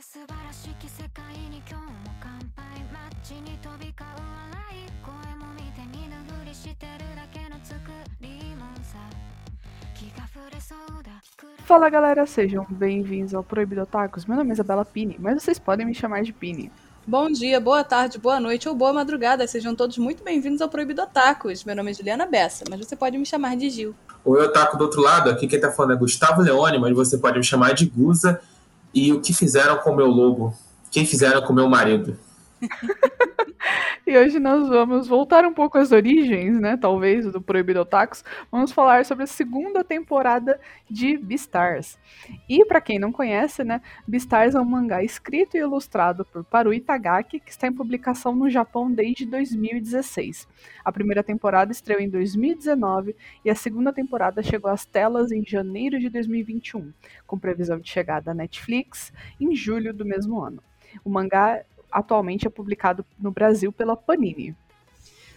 素晴らしき世界に今日も乾杯街に飛び交う笑い声も見て見ぬふりしてるだけの作りもんさ気が触れそうだ Fala galera, sejam bem-vindos ao Proibido Tacos. Meu nome é Isabela Pini, mas vocês podem me chamar de Pini. Bom dia, boa tarde, boa noite ou boa madrugada. Sejam todos muito bem-vindos ao Proibido Tacos. Meu nome é Juliana Bessa, mas você pode me chamar de Gil. Oi, Otaku do outro lado, aqui quem tá falando é Gustavo Leone, mas você pode me chamar de Guza. E o que fizeram com o meu lobo? Quem fizeram com o meu marido? E hoje nós vamos voltar um pouco às origens, né? Talvez, do Proibido Otakus. Vamos falar sobre a segunda temporada de Beastars. E para quem não conhece, né? Beastars é um mangá escrito e ilustrado por Paru Itagaki, que está em publicação no Japão desde 2016. A primeira temporada estreou em 2019 e a segunda temporada chegou às telas em janeiro de 2021, com previsão de chegada à Netflix em julho do mesmo ano. O mangá atualmente é publicado no Brasil pela Panini.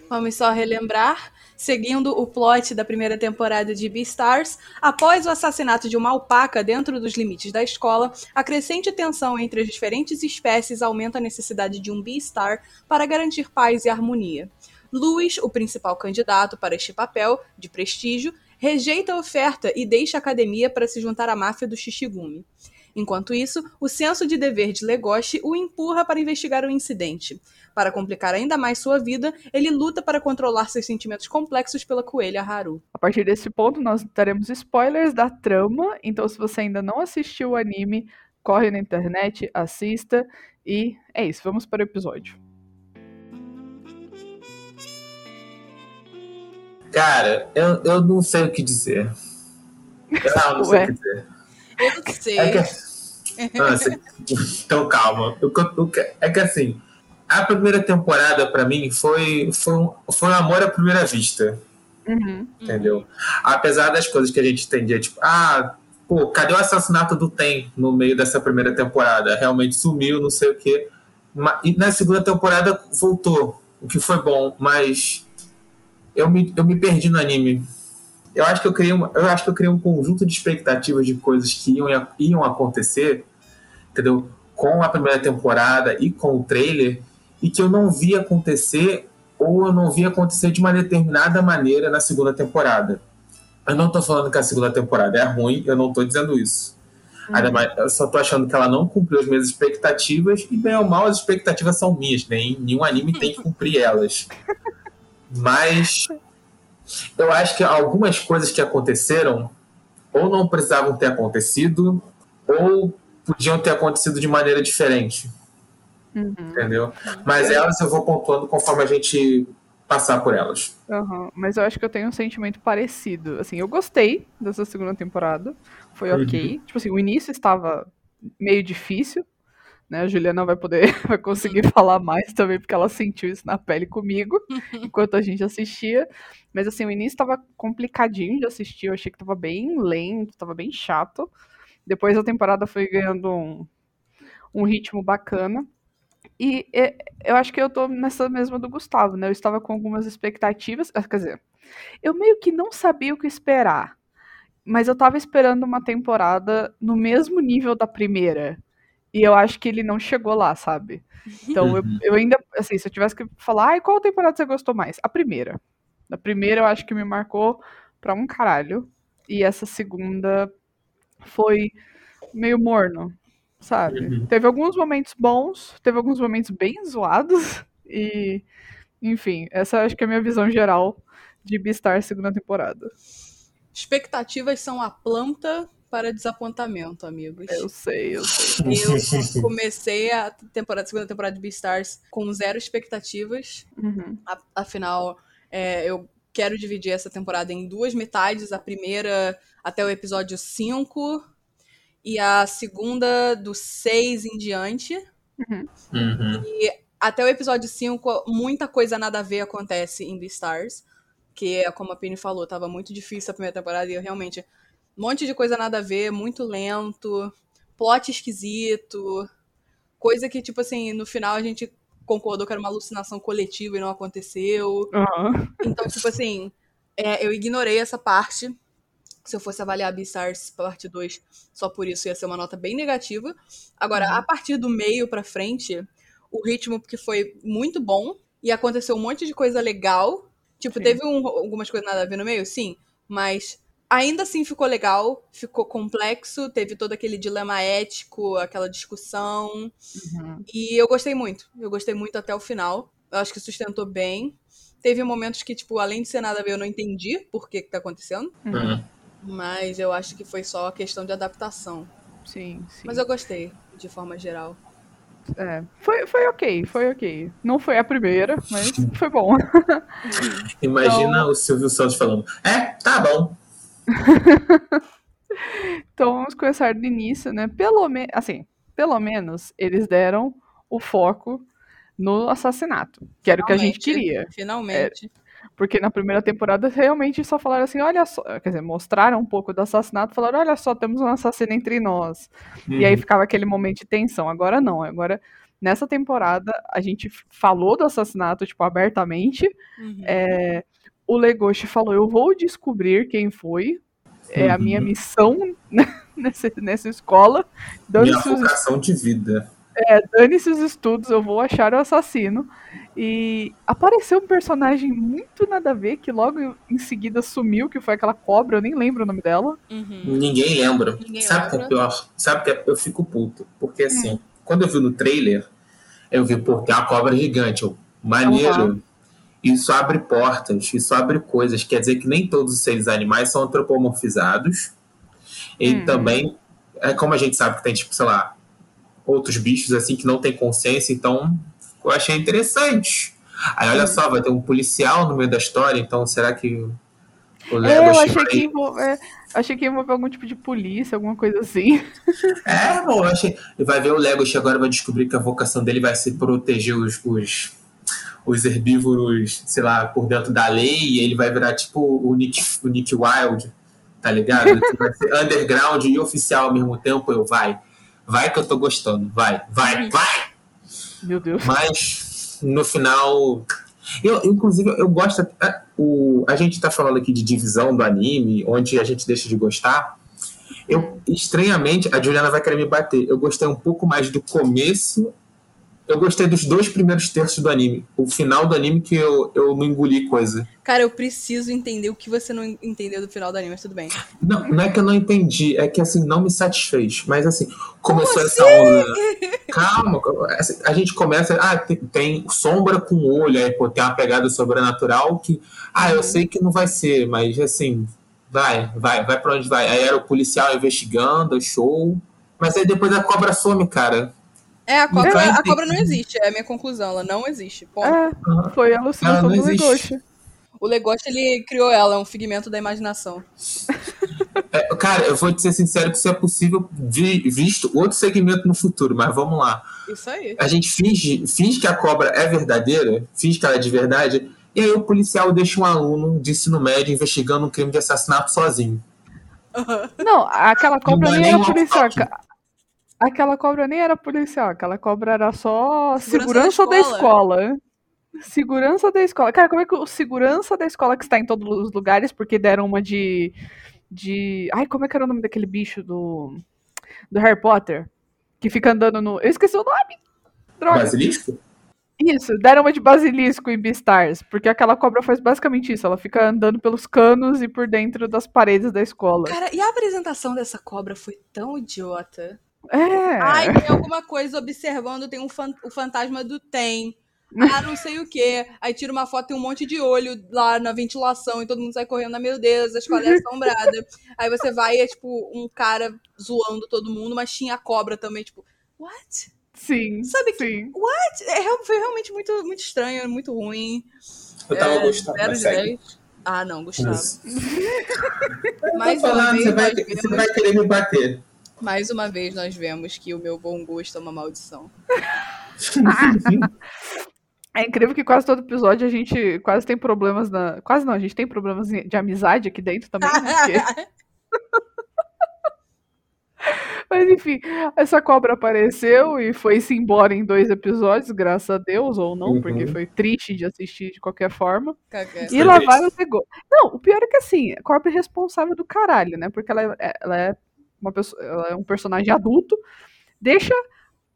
Vamos só relembrar, seguindo o plot da primeira temporada de Beastars, após o assassinato de uma alpaca dentro dos limites da escola, a crescente tensão entre as diferentes espécies aumenta a necessidade de um Beastar para garantir paz e harmonia. Louis, o principal candidato para este papel, de prestígio, rejeita a oferta e deixa a academia para se juntar à máfia do Shishigumi. Enquanto isso, o senso de dever de Legoshi o empurra para investigar o incidente. Para complicar ainda mais sua vida, ele luta para controlar seus sentimentos complexos pela coelha Haru. A partir desse ponto, nós teremos spoilers da trama, então se você ainda não assistiu o anime, corre na internet, assista e é isso, vamos para o episódio. Cara, eu, eu não sei o que dizer. Eu não sei Ué. o que dizer. Eu não sei. É que... Nossa, então calma. O que eu- que- É que assim, a primeira temporada pra mim foi, foi, um, foi um amor à primeira vista. Uhum. entendeu? Apesar das coisas que a gente entendia, tipo, ah, pô, cadê o assassinato do Tem no meio dessa primeira temporada? Realmente sumiu, não sei o quê. E na segunda temporada voltou, o que foi bom, mas eu me, eu me perdi no anime. Eu acho que eu criei, uma, eu acho que eu criei um conjunto de expectativas de coisas que iam, iam acontecer, entendeu? Com a primeira temporada e com o trailer, e que eu não vi acontecer ou eu não vi acontecer de uma determinada maneira na segunda temporada. Eu não tô falando que a segunda temporada é ruim, eu não tô dizendo isso. Mais, eu só tô achando que ela não cumpriu as minhas expectativas, e bem ou mal as expectativas são minhas, né? E nenhum anime tem que cumprir elas. Mas eu acho que algumas coisas que aconteceram ou não precisavam ter acontecido, ou podiam ter acontecido de maneira diferente Uhum. entendeu? Mas elas eu vou pontuando conforme a gente passar por elas. Aham, Mas eu acho que eu tenho um sentimento parecido. Assim, eu gostei dessa segunda temporada. Foi Uhum. ok. Tipo assim, o início estava meio difícil. Né? A Juliana vai poder vai conseguir falar mais também, porque ela sentiu isso na pele comigo, enquanto a gente assistia. Mas assim, o início estava complicadinho de assistir. Eu achei que estava bem lento, estava bem chato. Depois a temporada foi ganhando um, um ritmo bacana. E é, eu acho que eu tô nessa mesma do Gustavo, né? Eu estava com algumas expectativas. ah, Quer dizer, eu meio que não sabia o que esperar. Mas eu tava esperando uma temporada no mesmo nível da primeira. E eu acho que ele não chegou lá, sabe? Então eu, Uhum. eu ainda, assim, se eu tivesse que falar, ai, qual temporada você gostou mais? A primeira. A primeira eu acho que me marcou pra um caralho. E essa segunda foi meio morno, sabe? Uhum. Teve alguns momentos bons, teve alguns momentos bem zoados. E, enfim, essa eu acho que é a minha visão geral de Beastar segunda temporada. Expectativas são a planta para desapontamento, amigos. Eu sei, eu sei. Eu comecei a temporada, segunda temporada de Beastars com zero expectativas. Uhum. A- Afinal, é, eu quero dividir essa temporada em duas metades. A primeira até o episódio 5 e a segunda do 6 em diante. Uhum. Até o episódio 5, muita coisa nada a ver acontece em Beastars. Que é, como a Penny falou, tava muito difícil a primeira temporada e eu realmente. Um monte de coisa nada a ver, muito lento, plot esquisito. Coisa que, tipo assim, no final a gente concordou que era uma alucinação coletiva e não aconteceu. Aham. Então, tipo assim, é, eu ignorei essa parte. Se eu fosse avaliar Beastars parte 2, só por isso ia ser uma nota bem negativa. Agora, Uhum. a partir do meio pra frente, o ritmo porque foi muito bom e aconteceu um monte de coisa legal. Tipo, Sim. teve um- algumas coisas nada a ver no meio, sim, mas ainda assim ficou legal, ficou complexo, teve todo aquele dilema ético, aquela discussão. Uhum. E eu gostei muito. Eu gostei muito até o final. Eu acho que sustentou bem. Teve momentos que, tipo, além de ser nada a ver, eu não entendi por que, que tá acontecendo. Uhum. Hum. Mas eu acho que foi só questão de adaptação. Sim, sim. Mas eu gostei, de forma geral. É, foi, foi ok, foi ok. Não foi a primeira, mas foi bom. Imagina Então- o Silvio Santos falando: É, tá bom. Então vamos começar do início, né? Pelo menos, assim, pelo menos eles deram o foco no assassinato, que era o que a gente queria. Finalmente. Porque na primeira temporada realmente só falaram assim, olha só, quer dizer, mostraram um pouco do assassinato, falaram, olha só, temos um assassino entre nós. E aí Uhum. ficava aquele momento de tensão. Agora não, agora nessa temporada a gente falou do assassinato, tipo, abertamente. Uhum. É, o Legoshi falou, eu vou descobrir quem foi. É a minha Uhum. missão nessa, nessa escola. Minha os vocação de vida. dane-se os estudos, eu vou achar o assassino. E apareceu um personagem muito nada a ver, que logo em seguida sumiu, que foi aquela cobra, eu nem lembro o nome dela. Uhum. Ninguém lembra. Ninguém Sabe o que é pior? Sabe que é? Eu fico puto. Porque assim, quando eu vi no trailer, eu vi, pô, tem uma cobra gigante. Eu, maneiro. Aham. Isso abre portas, isso abre coisas. Quer dizer que nem todos os seres animais são antropomorfizados. E Hum. também, é como a gente sabe que tem, tipo, sei lá, outros bichos assim que não têm consciência, então eu achei interessante. Aí olha só, vai ter um policial no meio da história, então será que o É, Lego eu achei que, envol... é, achei que ia envolver algum tipo de polícia, alguma coisa assim. É, bom, eu achei. Vai ver o Legoshi agora vai descobrir que a vocação dele vai ser proteger os, os, os herbívoros, sei lá, por dentro da lei, e ele vai virar tipo o Nick, o Nick Wild, tá ligado? Vai ser underground e oficial ao mesmo tempo. Eu, vai, vai que eu tô gostando, vai, vai, vai! Meu Deus. Mas no final. Eu, inclusive, eu gosto. A, o, a gente tá falando aqui de divisão do anime, onde a gente deixa de gostar. Eu, estranhamente, a Juliana vai querer me bater. Eu gostei um pouco mais do começo. Eu gostei dos dois primeiros terços do anime. O final do anime que eu, eu não engoli coisa. Cara, eu preciso entender o que você não entendeu do final do anime, mas tudo bem. Não, não é que eu não entendi, é que assim, não me satisfez. Mas assim, começou essa onda. Calma, assim, a gente começa. Ah, tem, tem sombra com olho, aí pô, tem uma pegada sobrenatural que. Ah, eu sei que não vai ser, mas assim, vai, vai, vai pra onde vai. Aí era o policial investigando, show. Mas aí depois a cobra some, cara. É, a cobra, a cobra não existe, é a minha conclusão, ela não existe. Ponto. É, foi a não do existe. Legoshi. O Legoshi, ele criou ela, é um figmento da imaginação. É, cara, eu vou te ser sincero que isso é possível vi- visto outro segmento no futuro, mas vamos lá. Isso aí. A gente finge, finge que a cobra é verdadeira, finge que ela é de verdade, e aí o policial deixa um aluno de ensino médio investigando um crime de assassinato sozinho. Não, aquela cobra Não é nem um policial. Aquela cobra nem era policial, aquela cobra era só Segurança segurança, da da escola. Segurança da escola. Cara, como é que o segurança da escola que está em todos os lugares, porque deram uma de. de. Ai, como é que era o nome daquele bicho do. do Harry Potter? Que fica andando no. Eu esqueci o nome! Droga! Basilisco? Isso, deram uma de basilisco em Beastars, porque aquela cobra faz basicamente isso, ela fica andando pelos canos e por dentro das paredes da escola. Cara, e a apresentação dessa cobra foi tão idiota. É. Ai, tem alguma coisa observando, tem um fan- o fantasma do Tem. Ah, não sei o quê. Aí tira uma foto, tem um monte de olho lá na ventilação e todo mundo sai correndo. Ah, meu Deus, a escola é assombrada. Aí você vai e é tipo um cara zoando todo mundo, mas tinha a cobra também, tipo, what? Sim. Sabe que- sim. É, foi realmente muito, muito estranho, muito ruim. Eu tava É, gostando, zero mas de segue. 10. Ah, não, Gustavo. Tô uma, falando, você, vai, você vai querer me bater. Mais uma vez nós vemos que o meu bom gosto é uma maldição. É incrível que quase todo episódio a gente quase tem problemas na. Quase não, a gente tem problemas de amizade aqui dentro também. né? Porque... Mas enfim, essa cobra apareceu e foi-se embora em dois episódios, graças a Deus, ou não, Uhum. porque foi triste de assistir de qualquer forma. Caca. E lá vai o negócio. Não, o pior é que assim, a cobra é responsável do caralho, né? Porque ela é, ela é, uma pessoa, ela é um personagem adulto, deixa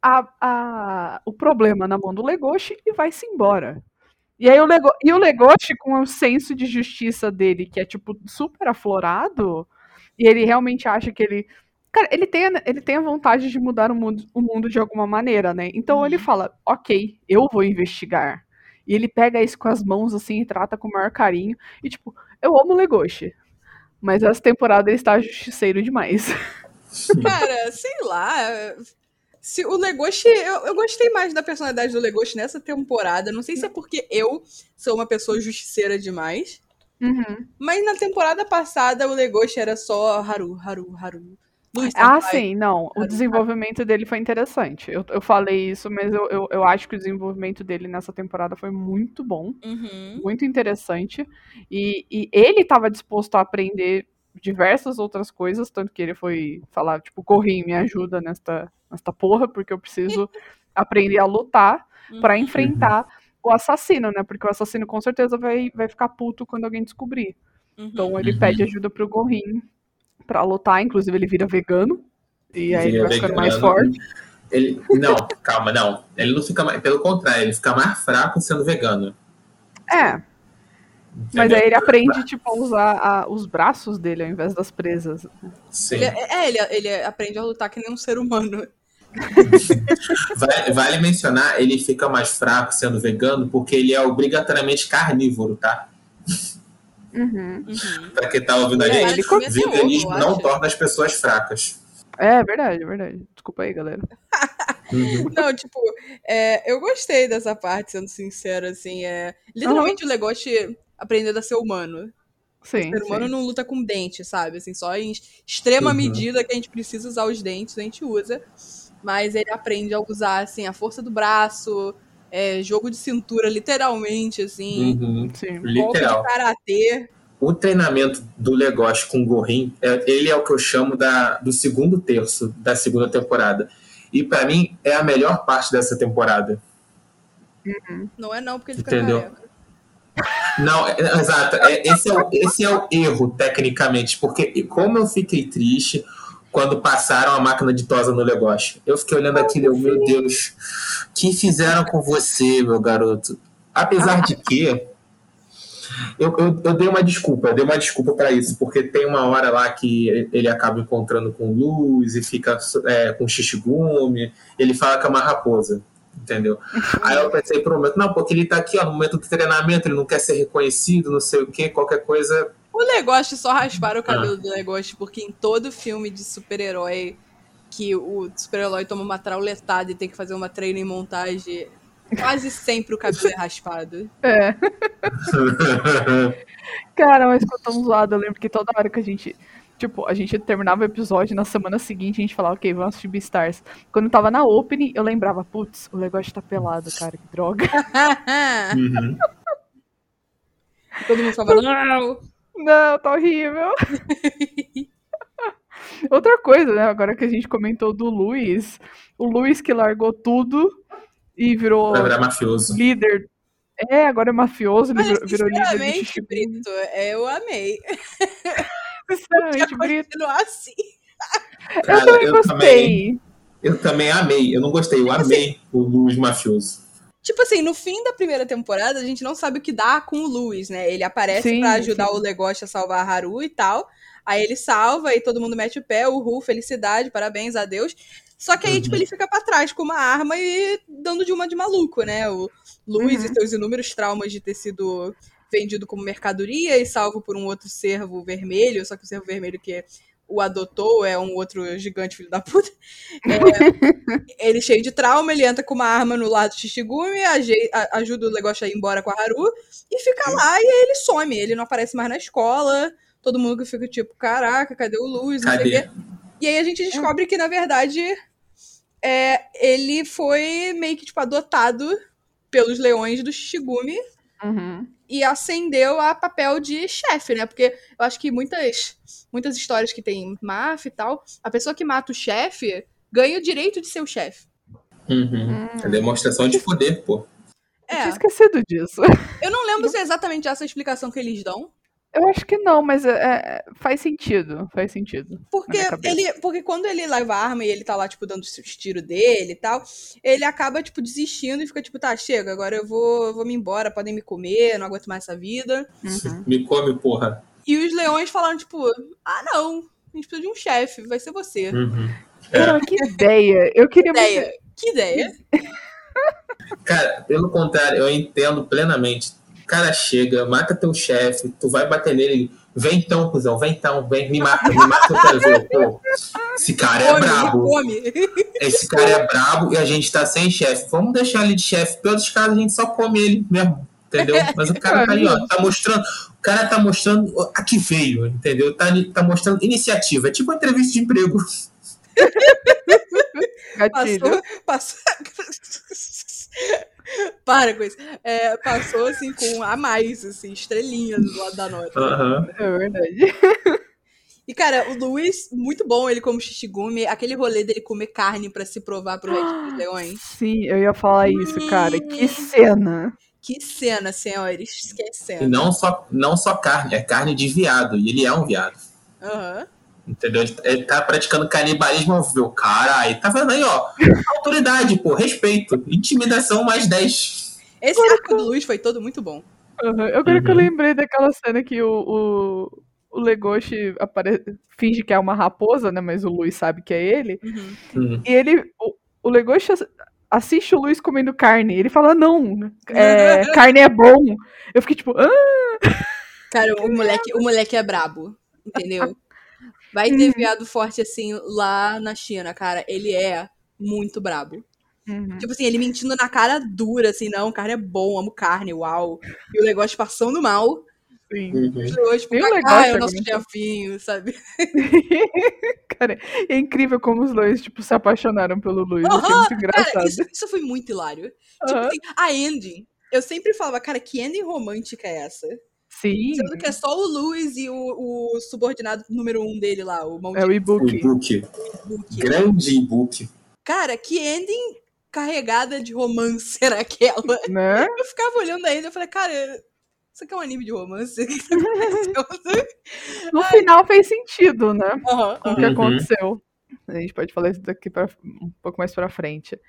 a, a- o problema na mão do Legoshi e vai-se embora. E aí o, Lego, e o Legoshi, com o senso de justiça dele, que é, tipo, super aflorado, e ele realmente acha que ele. Cara, ele tem, a- ele tem a vontade de mudar o mundo, o mundo de alguma maneira, né? Então ele Uhum. fala, ok, eu vou investigar. E ele pega isso com as mãos assim e trata com o maior carinho. E tipo, eu amo o Legoshi. Mas essa temporada ele está justiceiro demais. Cara, sei lá. Se o Legoshi. Eu, eu gostei mais da personalidade do Legoshi nessa temporada. Não sei se é porque eu sou uma pessoa justiceira demais. Uhum. Mas na temporada passada o Legoshi era só Haru, Haru, Haru. Luiz Ah, sim, não. O desenvolvimento dele foi interessante. Eu, eu falei isso, mas eu, eu, eu acho que o desenvolvimento dele nessa temporada foi muito bom. Uhum. muito interessante. E, e ele estava disposto a aprender diversas outras coisas, tanto que ele foi falar, tipo, Corrinho, me ajuda nesta, nesta porra, porque eu preciso aprender a lutar para Uhum. enfrentar o assassino, né? Porque o assassino com certeza vai, vai ficar puto quando alguém descobrir. Uhum. Então ele Uhum. pede ajuda pro Gorrinho pra lutar, inclusive ele vira vegano. E aí ele vai ficando mais forte. Ele, não, calma, não. Ele não fica mais. Pelo contrário, ele fica mais fraco sendo vegano. É, mas aí ele aprende, tipo, a usar a- os braços dele ao invés das presas. Sim. Ele, é, ele, ele aprende a lutar que nem um ser humano. Vale, vale mencionar, ele fica mais fraco sendo vegano porque ele é obrigatoriamente carnívoro, tá? Uhum. Uhum. Pra quem tá ouvindo a É, gente, ovo, veganismo não acho. torna as pessoas fracas. É verdade, é verdade. Desculpa aí, galera. Uhum. Não, tipo, é, eu gostei dessa parte, sendo sincero, assim. É, literalmente o Legoshi aprendendo a ser humano. Sim. O ser humano sim. não luta com dente, sabe? Assim, só em extrema Uhum. medida que a gente precisa usar os dentes, a gente usa. Mas ele aprende a usar, assim, a força do braço, é, jogo de cintura, literalmente, assim. Uhum. Sim. Golpe Literal. de karatê. O treinamento do Legoshi com o Gorin, é- ele é o que eu chamo da, do segundo terço da segunda temporada. E pra mim é a melhor parte dessa temporada. Não é não, porque ele fica Entendeu? careca. Não, é- exato. É, esse, é o, esse é o erro, tecnicamente, porque como eu fiquei triste quando passaram a máquina de tosa no Legoshi. Eu fiquei olhando aquilo e eu, meu Deus, que fizeram com você, meu garoto? Apesar de que. Eu, eu, eu dei uma desculpa, eu dei uma desculpa pra isso, porque tem uma hora lá que ele acaba encontrando com luz e fica é, com Shishigumi, ele fala que é uma raposa, entendeu? Aí eu pensei por um momento, não, porque ele tá aqui ó, no momento do treinamento, ele não quer ser reconhecido, não sei o que, qualquer coisa. O Legoshi só rasparam o cabelo Ah. do Legoshi, porque em todo filme de super-herói que o super-herói toma uma trauletada e tem que fazer uma treino em montagem, quase sempre o cabelo é raspado. É. Cara, mas ficou tão zoado. Eu lembro que toda hora que a gente. Tipo, a gente terminava o episódio na semana seguinte a gente falava, ok, vamos assistir Beastars. Quando tava na opening, eu lembrava, putz, o negócio tá pelado, cara, que droga. Uhum. todo mundo falava, não! Não, tá horrível. Outra coisa, né? Agora que a gente comentou do Luiz, o Luiz que largou tudo e virou Vai virar mafioso. líder. É, agora é mafioso, Mas, virou, virou líder do sinceramente. Brito, eu amei. Sinceramente, Brito. assim. Eu Cara, também eu gostei. também, eu também amei. Eu não gostei, eu amei o Luz mafioso. Tipo assim, no fim da primeira temporada, a gente não sabe o que dá com o Luiz, né? Ele aparece pra ajudar sim. o Legoshi a salvar a Haru e tal. Aí ele salva e todo mundo mete o pé, uhul, felicidade, parabéns a Deus. Só que aí, Uhum. tipo, ele fica pra trás com uma arma e dando de uma de maluco, né? O Luiz e Uhum. seus inúmeros traumas de ter sido vendido como mercadoria e salvo por um outro servo vermelho, só que o servo vermelho que o adotou é um outro gigante filho da puta. É, ele cheio de trauma, ele entra com uma arma no lado do Shishigumi, ajuda o negócio a ir embora com a Haru e fica lá e aí ele some. Ele não aparece mais na escola. Todo mundo que fica tipo, caraca, cadê o Luz? Não sei o Cadê? quê. E aí a gente descobre que, na verdade, é, ele foi meio que tipo, adotado pelos leões do Shishigumi. Uhum. e ascendeu a papel de chefe, né? Porque eu acho que muitas, muitas histórias que tem máfia e tal, a pessoa que mata o chefe ganha o direito de ser o chefe. Uhum. É demonstração de poder, pô. Eu tinha É, esquecido disso. eu não lembro se é exatamente essa explicação que eles dão, Eu acho que não, mas é- faz sentido. Faz sentido. Porque ele, porque quando ele leva a arma e ele tá lá, tipo, dando os tiros dele e tal, ele acaba, tipo, desistindo e fica, tipo, tá, chega, agora eu vou, vou me embora, podem me comer, não aguento mais essa vida. Uhum. Me come, porra. E os leões falando, tipo, ah, não, a gente precisa de um chefe, vai ser você. Uhum. É. Cara, que ideia. Eu queria muito- Ideia. Que ideia. Cara, pelo contrário, eu entendo plenamente. O cara chega, mata teu chefe, tu vai bater nele. Vem então, cuzão, vem então, vem, me mata, me mata, eu quero ver. Pô, esse cara é Come, brabo. Esse cara é brabo e a gente tá sem chefe. Vamos deixar ele de chefe. Pelos casos, a gente só come ele mesmo. Entendeu? Mas o cara tá ali, ó, tá mostrando. O cara tá mostrando a que veio, entendeu? Tá, tá mostrando iniciativa. É tipo uma entrevista de emprego. Gatilho. Passou, passou. Para com isso. É, passou, assim, com a mais, assim, estrelinha do lado da nota. Aham. É verdade. E, cara, o Luiz, muito bom ele como Shishigumi, aquele rolê dele comer carne pra se provar pro resto dos leões. Sim, eu ia falar isso, cara. Que cena. Que cena, senhores. Que E cena. não só, não só carne, é carne de viado. E ele é um viado. Aham. Entendeu? Ele, tá praticando canibalismo ao vivo. Caralho, tá vendo aí, ó? Autoridade, pô, respeito. Intimidação mais 10. Esse arco do Luiz foi todo muito bom. Uhum. Eu agora que eu Uhum. lembrei daquela cena que o, o, o Legoshi apare... finge que é uma raposa, né? Mas o Luiz sabe que é ele. Uhum. Hum. E ele. O, o Legoshi ass- assiste o Luiz comendo carne. Ele fala, não, é, carne é bom. Eu fiquei tipo, ah! Cara, o moleque, o moleque é brabo, entendeu? Vai ter viado forte assim lá na China, cara. Ele é muito brabo. Uhum. Tipo assim, ele mentindo na cara dura, assim, não, carne é bom, amo carne, uau. E o negócio passando mal. Sim. Uhum. Os leões, tipo, Nem o ah, negócio é o nosso aguentou. chefinho, sabe? Cara, é incrível como os dois, tipo, se apaixonaram pelo Luiz. Eu achei Aham, muito engraçado. Cara, isso, isso foi muito hilário. Tipo Aham. assim, a ending. Eu sempre falava, cara, que ending romântica é essa? Sim, Sendo que é só o Luiz e o, o subordinado número um dele lá, o é o maldito e-book. E-book. Book. Grande e-book. Cara, que ending carregada de romance era aquela? Né? Eu ficava olhando a ending e falei, cara, isso aqui é um anime de romance? Tá? No final fez sentido, né? Com o que Uhum. aconteceu. A gente pode falar isso daqui pra, um pouco mais pra frente.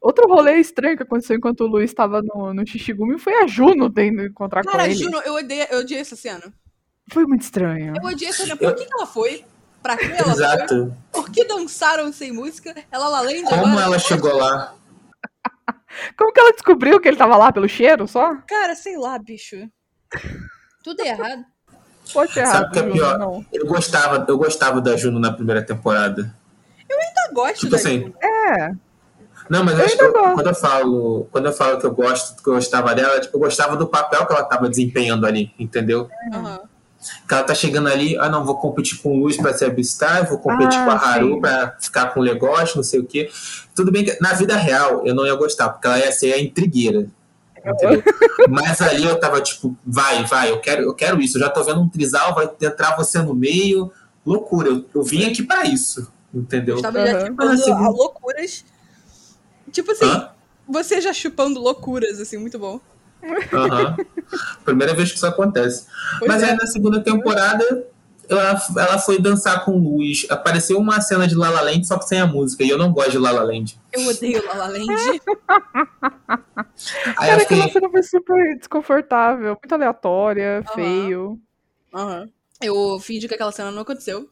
Outro rolê estranho que aconteceu enquanto o Luiz estava no, no Shishigumi foi a Juno tendo encontrar Cara, com ele. Juno, eu odiei, eu odiei essa cena. Foi muito estranho. Eu odiei essa cena. Por que, que ela foi? Pra que ela foi? Exato. Por que dançaram sem música? Ela lá além de Como agora, ela chegou lá? Como que ela descobriu que ele tava lá pelo cheiro só? Cara, sei lá, bicho. Tudo errado. Pode ser Sabe errado, o que é pior? não. Eu gostava, eu gostava da Juno na primeira temporada. Eu gosto Tipo assim. É, Não, mas Eu acho que ainda eu- quando eu falo, quando eu falo que eu gosto, que eu gostava dela, tipo, eu gostava do papel que ela tava desempenhando ali, entendeu? Aham. Que ela tá chegando ali, ah não, vou competir com o Luiz pra ser a Beastar, vou competir Ah, com a Haru sim. pra ficar com o Legoshi, não sei o quê. Tudo bem que na vida real eu não ia gostar, porque ela ia ser a intrigueira. Entendeu? Mas ali eu tava tipo, vai, vai, eu quero, eu quero isso. Eu já tô vendo um trisal, vai entrar você no meio. Loucura, eu, eu vim aqui pra isso. Entendeu? Eu estava já chupando assim, a loucuras. Tipo assim, Hã? você já chupando loucuras, assim, muito bom. Aham. Primeira vez que isso acontece. Pois Mas é. aí na segunda temporada, ela, ela foi dançar com o Luiz. Apareceu uma cena de Lala Land, só que sem a música. E eu não gosto de Lala Land. Eu odeio La La Land. Aí cara, eu aquela fiquei, cena foi super desconfortável, muito aleatória, Aham. feio. Aham. Eu fingi que aquela cena não aconteceu.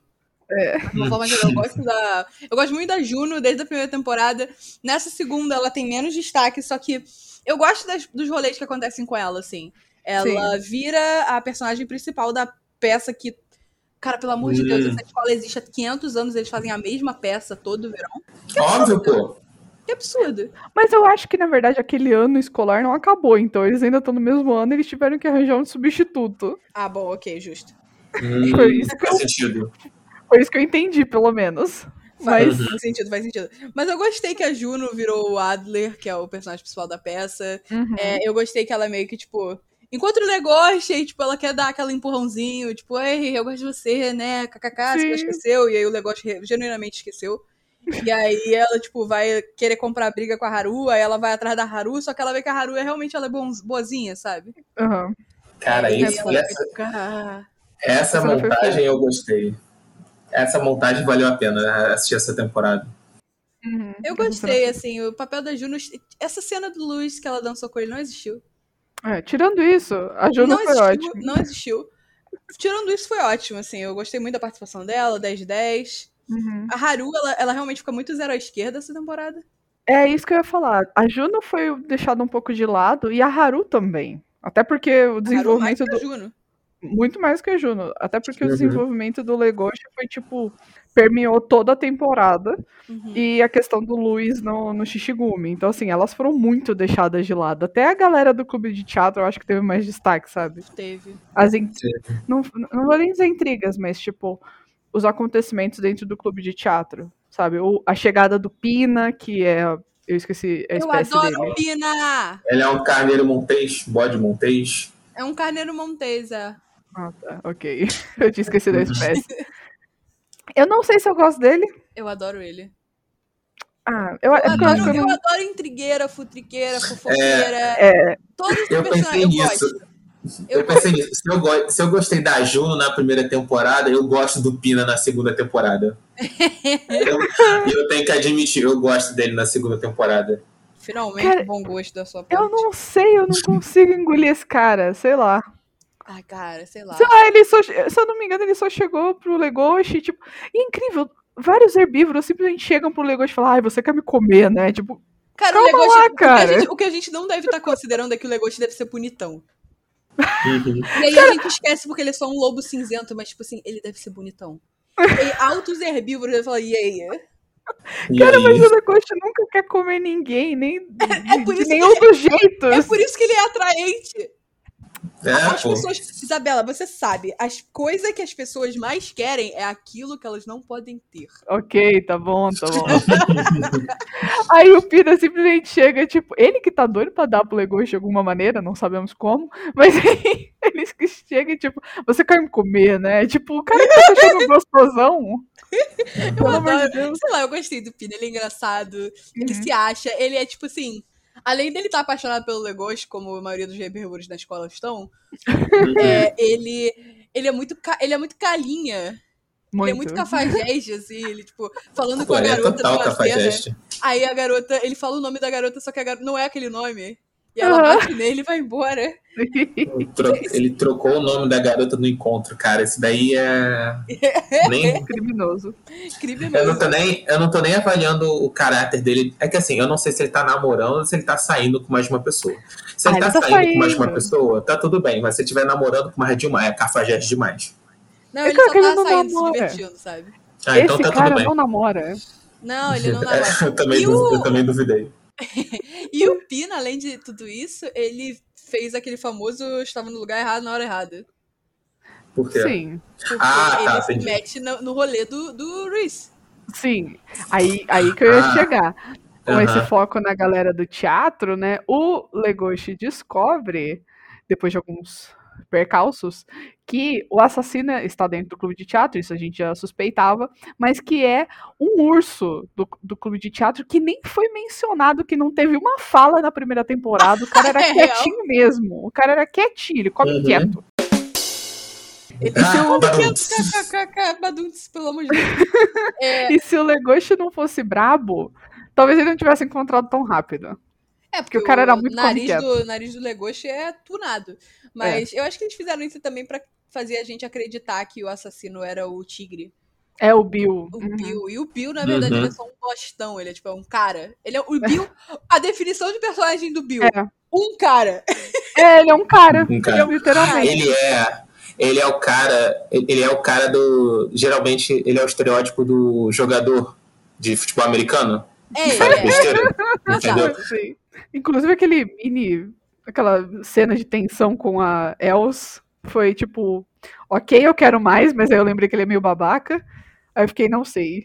É. De uma forma que eu gosto da. Eu gosto muito da Juno desde a primeira temporada. Nessa segunda, ela tem menos destaque, só que eu gosto das- dos rolês que acontecem com ela, assim. Ela vira a personagem principal da peça que. Cara, pelo amor de Deus, Hum. essa escola existe há 500 anos, eles fazem a mesma peça todo verão. óbvio, pô. Que absurdo. Mas eu acho que, na verdade, aquele ano escolar não acabou, então eles ainda estão no mesmo ano e eles tiveram que arranjar um substituto. Ah, bom, ok, justo. Hum, Foi isso que faz eu- sentido. Foi isso que eu entendi, pelo menos. Faz, Mas. faz sentido, faz sentido. Mas eu gostei que a Juno virou o Adler, que é o personagem principal da peça. Uhum. É, eu gostei que ela meio que, tipo, Enquanto o Legoshi, aí, tipo, ela quer dar aquele empurrãozinho, tipo, ei, eu gosto de você, né? KKK, você esqueceu. E aí o Legoshi genuinamente esqueceu. E aí ela, tipo, vai querer comprar briga com a Haru, aí ela vai atrás da Haru, só que ela vê que a Haru é realmente ela é boazinha, sabe? Aham. Cara, isso, essa, fica, essa Essa montagem eu gostei. Essa montagem valeu a pena assistir essa temporada. Uhum. Eu gostei, assim, o papel da Juno. Essa cena do Luiz que ela dançou com ele não existiu. É, tirando isso, a Juno foi existiu, ótima. não existiu. Tirando isso, foi ótimo, assim. Eu gostei muito da participação dela, 10 de 10. Uhum. A Haru, ela, ela realmente fica muito zero à esquerda essa temporada. É isso que eu ia falar. A Juno foi deixada um pouco de lado e a Haru também. Até porque o A Haru mais desenvolvimento que a do. Juno. Muito mais que a Juno. Até porque o Uhum. desenvolvimento do Legoshi foi, tipo, permeou toda a temporada. Uhum. E a questão do Luiz no, no Shishigumi. Então, assim, elas foram muito deixadas de lado. Até a galera do clube de teatro eu acho que teve mais destaque, sabe? Teve. As in- Sim. não, não vou nem dizer intrigas, mas, tipo, os acontecimentos dentro do clube de teatro, sabe? O, a chegada do Pina, que é. Eu esqueci a Eu espécie adoro dele. Pina! Ele é um carneiro montês, bode montês. É um carneiro montesa. Ah, tá, ok. Eu tinha esquecido a espécie. Eu não sei se eu gosto dele. Eu adoro ele. Ah, eu, Eu, é eu acho adoro, que eu eu não. adoro intrigueira, futriqueira, fofoqueira. É, Todos os Eu personagens pensei eu nisso. Eu, Eu pensei nisso. Se eu, go- se eu gostei da Juno na primeira temporada, eu gosto do Pina na segunda temporada. eu, eu tenho que admitir, eu gosto dele na segunda temporada. Finalmente, Cara, bom gosto da sua parte. eu não sei, eu não consigo engolir esse cara, sei lá. Ai, cara, sei lá. Sei lá, ele só, se eu não me engano, ele só chegou pro Legoshi, tipo, e é incrível, vários herbívoros simplesmente chegam pro Legoshi e falam, ai, você quer me comer, né? Tipo, Cara, Calma o Legoshi, lá, o que a cara. gente- O, que a gente não deve estar considerando é que o Legoshi deve ser bonitão. Uhum. E aí a gente esquece porque ele é só um lobo cinzento, mas, tipo assim, ele deve ser bonitão. E altos herbívoros, ele fala, e aí? E cara, aí, mas o Legoshi nunca quer comer ninguém, nem de, por de nenhum dos jeitos. É por isso que ele é atraente. É, As pô. pessoas. Isabela, você sabe, as coisas que as pessoas mais querem é aquilo que elas não podem ter. Ok, tá bom, tá bom. Aí o Pina simplesmente chega, tipo, ele que tá doido pra dar pro Legoshi de alguma maneira, não sabemos como, mas eles que chegam e, tipo, você quer me comer, né? Tipo, o cara que tá achando gostosão. Eu Pelo amor de adoro. Sei lá, eu gostei do Pina, ele é engraçado. Ele Uhum. se acha, ele é tipo assim. Além dele estar apaixonado pelo Legoshi, como a maioria dos herbívoros na escola estão, é, ele, ele, é muito, ca- ele é muito calinha. Muito. Ele é muito cafajeste, assim, ele, tipo, falando com a é garota total numa cena. cafajeste. Aí a garota, ele fala o nome da garota, só que a garota não é aquele nome. E ela Aham. bate nele e vai embora. Ele tro- Ele trocou o nome da garota no encontro, cara. Isso daí é. Nem, Criminoso. Criminoso. eu, não tô nem, eu não tô nem avaliando o caráter dele. É que assim, eu não sei se ele tá namorando ou se ele tá saindo com mais de uma pessoa. Se ele Ah, tá, ele tá saindo com mais de uma saindo. pessoa, tá tudo bem. Mas se ele estiver namorando com mais de uma, é cafajeste demais. Não, É ele claro só ele tá não saindo, se namora. divertindo, sabe? Ah, então Esse tá cara tudo bem. não namora. Não, ele não É, namora. eu, também E du- o- eu também duvidei. E o Pina, além de tudo isso, ele fez aquele famoso estava no lugar errado na hora errada. Por quê? Sim, Porque Ah, tá, ele se entendi. mete no, no rolê do, do Reese. sim. Aí, aí que eu ia Ah. chegar. Com Aham. esse foco na galera do teatro, né? O Legoshi descobre, depois de alguns percalços, que o assassino está dentro do clube de teatro, isso a gente já suspeitava, mas que é um urso do, do clube de teatro que nem foi mencionado, que não teve uma fala na primeira temporada. O cara era É real? quietinho mesmo. O cara era quietinho, ele come Uhum. quieto. Ele Ah, quieto, baduntes, pelo amor de Deus. É, E se o Legoshi não fosse brabo, talvez ele não tivesse encontrado tão rápido. É porque o cara era muito nariz do nariz do Legoshi é tunado. Mas eu acho que eles fizeram isso também pra fazer a gente acreditar que o assassino era o tigre, É o Bill. o Uhum. Bill. E o Bill, na verdade, Uhum. ele é só um bostão, ele é tipo é um cara. Ele é o Bill, a definição de personagem do Bill. É. Um cara. É, ele é um cara. Um cara. Literalmente. Ele é. Ele é o cara. Ele é o cara do. Geralmente, ele é o estereótipo do jogador de futebol americano. É, é, besteira. Entendeu? exato. Sim. Inclusive aquele mini. Aquela cena de tensão com a Els foi tipo, ok, eu quero mais, mas aí eu lembrei que ele é meio babaca. Aí eu fiquei, não sei.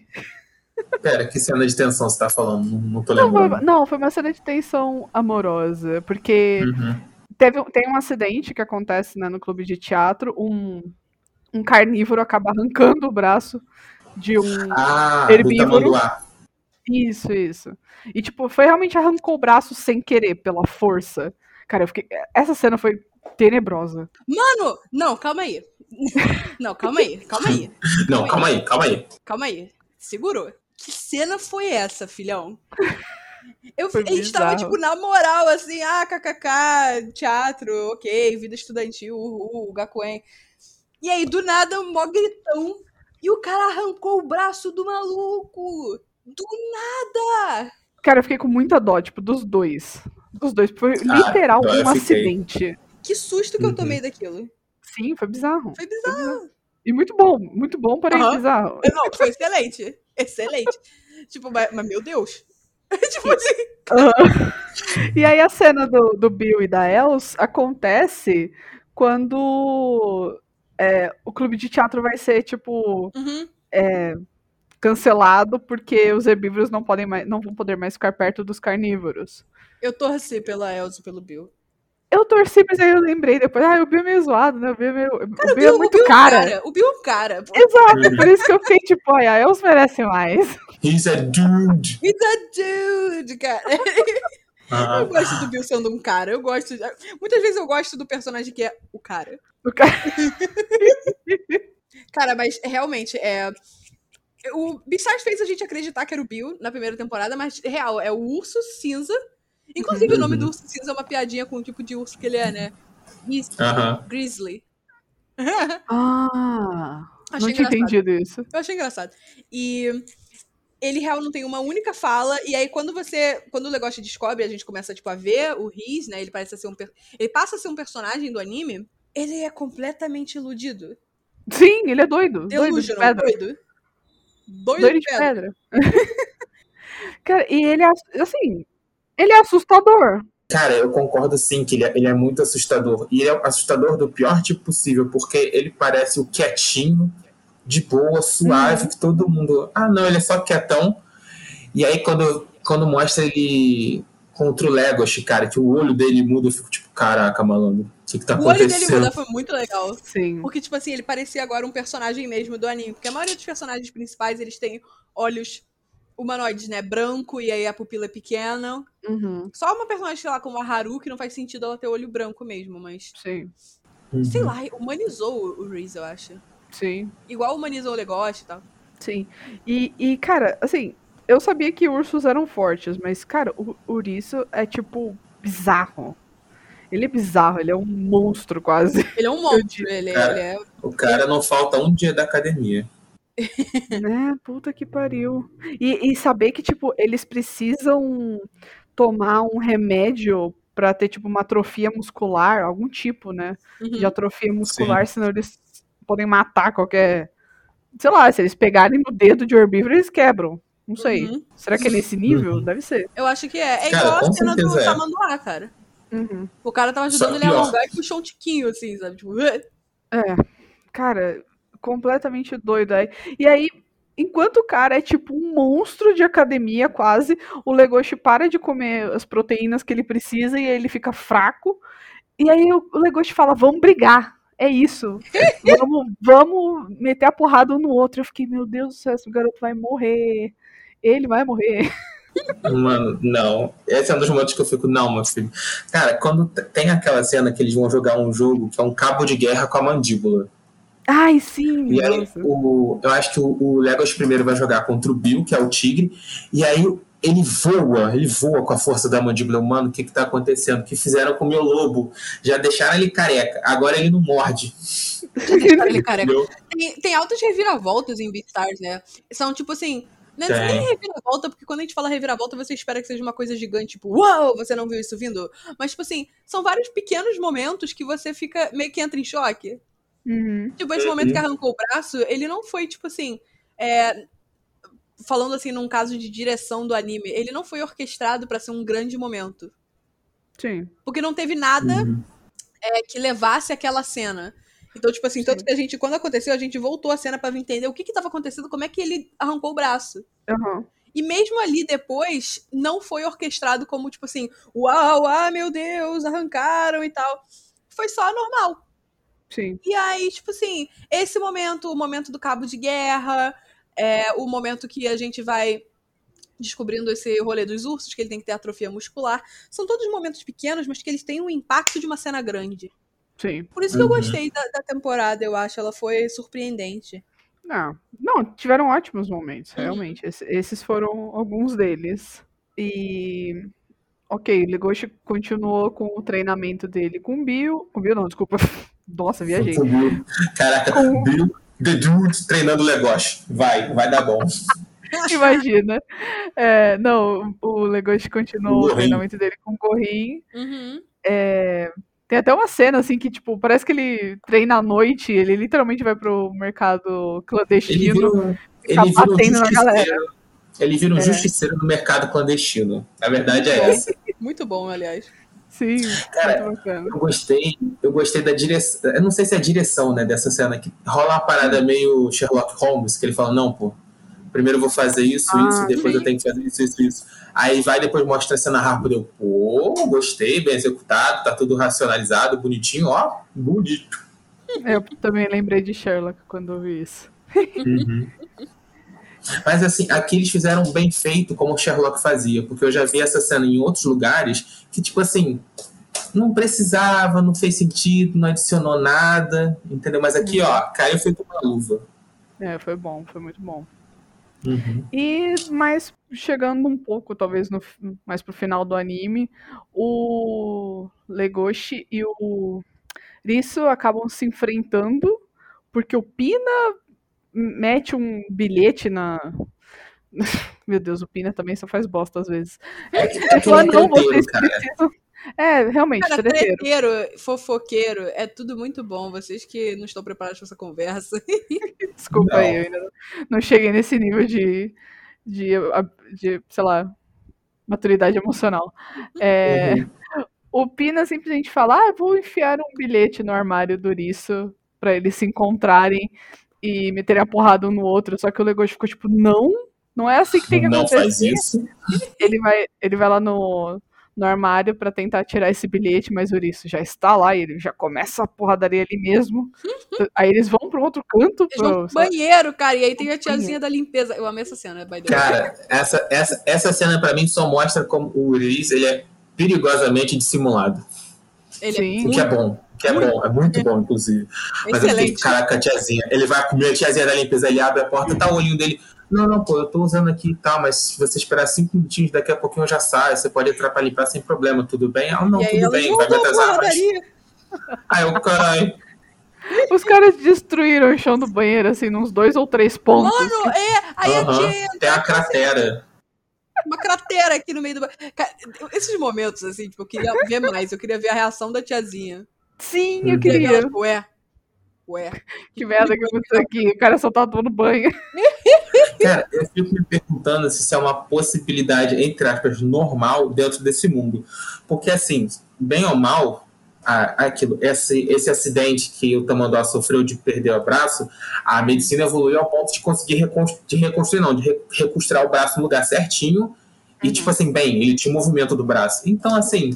Pera, que cena de tensão você tá falando? Não, não tô Não, lembrando. não, foi uma cena de tensão amorosa, porque Uhum. teve, tem um acidente que acontece né, no clube de teatro, um, um carnívoro acaba arrancando o braço de um Ah, Herbívoro. Isso, isso. E, tipo, foi realmente arrancou o braço sem querer, pela força. Cara, eu fiquei. Essa cena foi tenebrosa. Mano, não, calma aí. Não, calma aí, calma aí, Não, calma aí, calma aí. calma aí. Segurou. Que cena foi essa, filhão? Eu, Foi a gente tava, tipo, na moral, assim, ah, kkk, teatro, ok, vida estudantil, uhul, Gakuen. E aí, do nada, um mó gritão. E o cara arrancou o braço do maluco. Do nada. Cara, eu fiquei com muita dó, tipo, dos dois. Dos dois. Foi Ah, literal eu um fiquei. acidente. Que susto que eu Uhum. tomei daquilo. Sim, foi bizarro. Foi bizarro. E muito bom, muito bom, porém Aham. bizarro. Não, foi excelente. Excelente. tipo, mas, mas meu Deus. tipo assim. Aham. E aí a cena do, do Bill e da Els acontece quando é, o clube de teatro vai ser, tipo, Uhum. Cancelado porque os herbívoros não, podem mais, não vão poder mais ficar perto dos carnívoros. Eu torci pela Elsa e pelo Bill. Eu torci, mas aí eu lembrei depois, ah, o Bill é meio zoado, né? O Bill é, meio, o Bill é Bill- muito o Bill cara. O Bill é um cara. pô. Exato, por isso que eu fiquei tipo, olha, a Els merece mais. He's a dude. He's a dude, cara. Ah, Eu gosto do Bill sendo um cara. Eu gosto. Muitas vezes eu gosto do personagem que é o cara. O cara- Cara, mas realmente, é. O Beastars fez a gente acreditar que era o Bill na primeira temporada, mas real, é o urso cinza. Inclusive, o nome do urso cinza é uma piadinha com o tipo de urso que ele é, né? Gris- Aham. Grizzly. Ah, Achei não tinha entendido isso. Eu achei engraçado. E ele real não tem uma única fala. E aí, quando você. Quando o negócio descobre, a gente começa, tipo, a ver o Riz, né? Ele parece ser um. Ele passa a ser um personagem do anime. Ele é completamente iludido. Sim, ele é doido. Doido de Delusional, pedra. doido. Doido, Doido de pedra. Cara, e ele é, ass- assim, ele é assustador. Cara, eu concordo sim que ele é, ele é muito assustador. E ele é assustador do pior tipo possível, porque ele parece o quietinho, de boa, suave, que todo mundo. Ah, não, ele é só quietão. E aí, quando, quando mostra ele contra o Legoshi, cara, que o olho dele muda, eu fico tipo, caraca, malandro, o que, que tá O olho dele acontecendo? muda foi muito legal. Sim. Porque, tipo assim, ele parecia agora um personagem mesmo do anime. Porque a maioria dos personagens principais, eles têm olhos humanoides, né? Branco e aí a pupila é pequena. Uhum, Só uma personagem, sei lá, como a Haru, que não faz sentido ela ter olho branco mesmo, mas. sim, Uhum. Sei lá, humanizou o Reese, eu acho. sim, Igual humanizou o Legoshi e tal. sim. E, e, cara, assim, eu sabia que ursos eram fortes, mas, cara, o ouriço é, tipo, bizarro. Ele é bizarro, ele é um monstro quase. Ele é um monstro, ele, Cara. ele é. O cara não falta um dia da academia. né? Puta que pariu. E, e saber que, tipo, eles precisam tomar um remédio pra ter, tipo, uma atrofia muscular, algum tipo, né? Uhum. De atrofia muscular, senão eles podem matar qualquer. Sei lá, se eles pegarem no dedo de herbívoro, eles quebram. Não sei. Uhum. Será que é nesse nível? Uhum. Deve ser. Eu acho que é. É Cara, igual a cena do é. Tamanduá, cara. Uhum. O cara tava Só ajudando ele a alongar e puxou um tiquinho, assim, sabe? Tipo, É, cara, completamente doido. Aí. E aí, enquanto o cara é tipo um monstro de academia, quase, o Legoshi para de comer as proteínas que ele precisa e aí ele fica fraco. E aí o o Legoshi fala: vamos brigar. É isso. Vamos, vamos meter a porrada um no outro. Eu fiquei, meu Deus do céu, esse garoto vai morrer. Ele vai morrer. Mano, não. Esse é um dos momentos que eu fico, não, meu filho. Cara, quando tem aquela cena que eles vão jogar um jogo que é um cabo de guerra com a mandíbula. Ai, sim. E aí, o, eu acho que o, o Legos primeiro vai jogar contra o Bill, que é o tigre, e aí ele voa, ele voa com a força da mandíbula humana. O que que tá acontecendo? O que fizeram com o meu lobo? Já deixaram ele careca, agora ele não morde. deixaram ele careca. Tem, tem altas reviravoltas em Beastars, né? São tipo assim. Não é Tem. nem reviravolta, porque quando a gente fala reviravolta, você espera que seja uma coisa gigante, tipo, uau, você não viu isso vindo? Mas, tipo assim, são vários pequenos momentos que você fica meio que entra em choque. Uhum. Tipo, esse momento que arrancou o braço, ele não foi, tipo assim. é, falando assim, num caso de direção do anime, ele não foi orquestrado pra ser um grande momento. Sim. Porque não teve nada Uhum. é, que levasse aquela cena. Então, tipo assim, Sim. tanto que a gente, quando aconteceu, a gente voltou a cena pra entender o que que tava acontecendo, como é que ele arrancou o braço. Aham. E mesmo ali depois, não foi orquestrado como, tipo assim, uau, ah, meu Deus, arrancaram e tal. Foi só normal. Sim. E aí, tipo assim, esse momento, o momento do cabo de guerra, é o momento que a gente vai descobrindo esse rolê dos ursos, que ele tem que ter atrofia muscular. São todos momentos pequenos, mas que eles têm o impacto de uma cena grande. Sim. Por isso que eu Uhum. gostei da, da temporada, eu acho. Ela foi surpreendente. Não, não, tiveram ótimos momentos, realmente. Esse- esses foram alguns deles. E. Ok, Legoshi continuou com o treinamento dele com o Bill. Com o Bill, não, desculpa. Nossa, viajei. Caraca, Com- Bill, The Dude treinando Legoshi. Vai, vai dar bom. Imagina. É, não, o Legoshi continuou o Gorin. treinamento dele com o Gorin. Uhum. É, tem até uma cena assim que, tipo, parece que ele treina à noite, ele literalmente vai pro mercado Ele clandestino. vira um, ele vira um batendo na justiceiro. Ele vira um É. justiceiro no mercado clandestino. A verdade é essa. Muito bom, aliás. Sim, Cara, muito bacana. Eu gostei, eu gostei da direção. Eu não sei se é a direção, né, dessa cena que rola uma parada meio Sherlock Holmes, que ele fala, não, pô, primeiro eu vou fazer isso, Ah, isso, depois sim. eu tenho que fazer isso, isso, isso. Aí vai depois mostra a cena rápida, eu, pô, gostei, bem executado, tá tudo racionalizado, bonitinho, ó, bonito. Eu também lembrei de Sherlock quando eu vi isso. Mas assim, aqui eles fizeram bem feito como o Sherlock fazia, porque eu já vi essa cena em outros lugares que, tipo assim, não precisava, não fez sentido, não adicionou nada, entendeu? Mas aqui, ó, caiu feito uma luva. É, foi bom, foi muito bom. E mais chegando um pouco, talvez, no, mais pro final do anime, o Legoshi e o Risso acabam se enfrentando, porque o Pina mete um bilhete na. Meu Deus, o Pina também só faz bosta às vezes. É que, é é não, vocês cara. precisam. É, realmente, Cara, treteiro. treteiro, fofoqueiro, é tudo muito bom. Vocês que não estão preparados para essa conversa. Desculpa Não. aí, eu ainda não- cheguei nesse nível de, de, de, sei lá, maturidade emocional. É, Uhum. O Pina simplesmente fala: Ah, vou enfiar um bilhete no armário do Risso pra eles se encontrarem e meterem a porrada um no outro. Só que o Legoshi ficou tipo: Não, não é assim que tem que Não acontecer. faz isso. Ele vai, ele vai lá no, no armário pra tentar tirar esse bilhete, mas o Risso já está lá e ele já começa a porradaria ali mesmo. Aí eles vão pro outro canto. Eles pro- banheiro, cara, e aí tem a tiazinha da limpeza. Eu amei essa cena, by the way. Cara, essa, essa, essa cena pra mim só mostra como o Uriz, ele é perigosamente dissimulado. Ele Sim. O que é bom. Que é bom, é muito bom, inclusive. Mas ele excelente. fica, caraca, tiazinha. Ele vai comer a tiazinha da limpeza, ele abre a porta, tá o olhinho dele. Não, não, pô, eu tô usando aqui e tal, mas se você esperar cinco minutinhos, daqui a pouquinho eu já saio. Você pode entrar pra limpar sem problema, tudo bem? Ah, não, e tudo bem, vai me voltou a atrasar, mas. porradaria. Aí eu, caralho. Os caras destruíram o chão do banheiro, assim, nos dois ou três pontos. Mano, é, aí a Aham, tia Tem a cratera. uma cratera aqui no meio do. ba- Cara, esses momentos, assim, tipo, eu queria ver mais, eu queria ver a reação da tiazinha. Sim, Uhum. eu queria. tipo, ué. Ué. Que merda que aconteceu aqui. O cara só tá tomando banho. Cara, eu fico me perguntando se isso é uma possibilidade, entre aspas, normal dentro desse mundo. Porque, assim, bem ou mal, a- aquilo, esse, esse acidente que o Tamanduá sofreu de perder o braço, a medicina evoluiu ao ponto de conseguir de reconstruir, não, de re- reconstruir o braço no lugar certinho. E, tipo assim, bem, ele tinha o movimento do braço. Então, assim,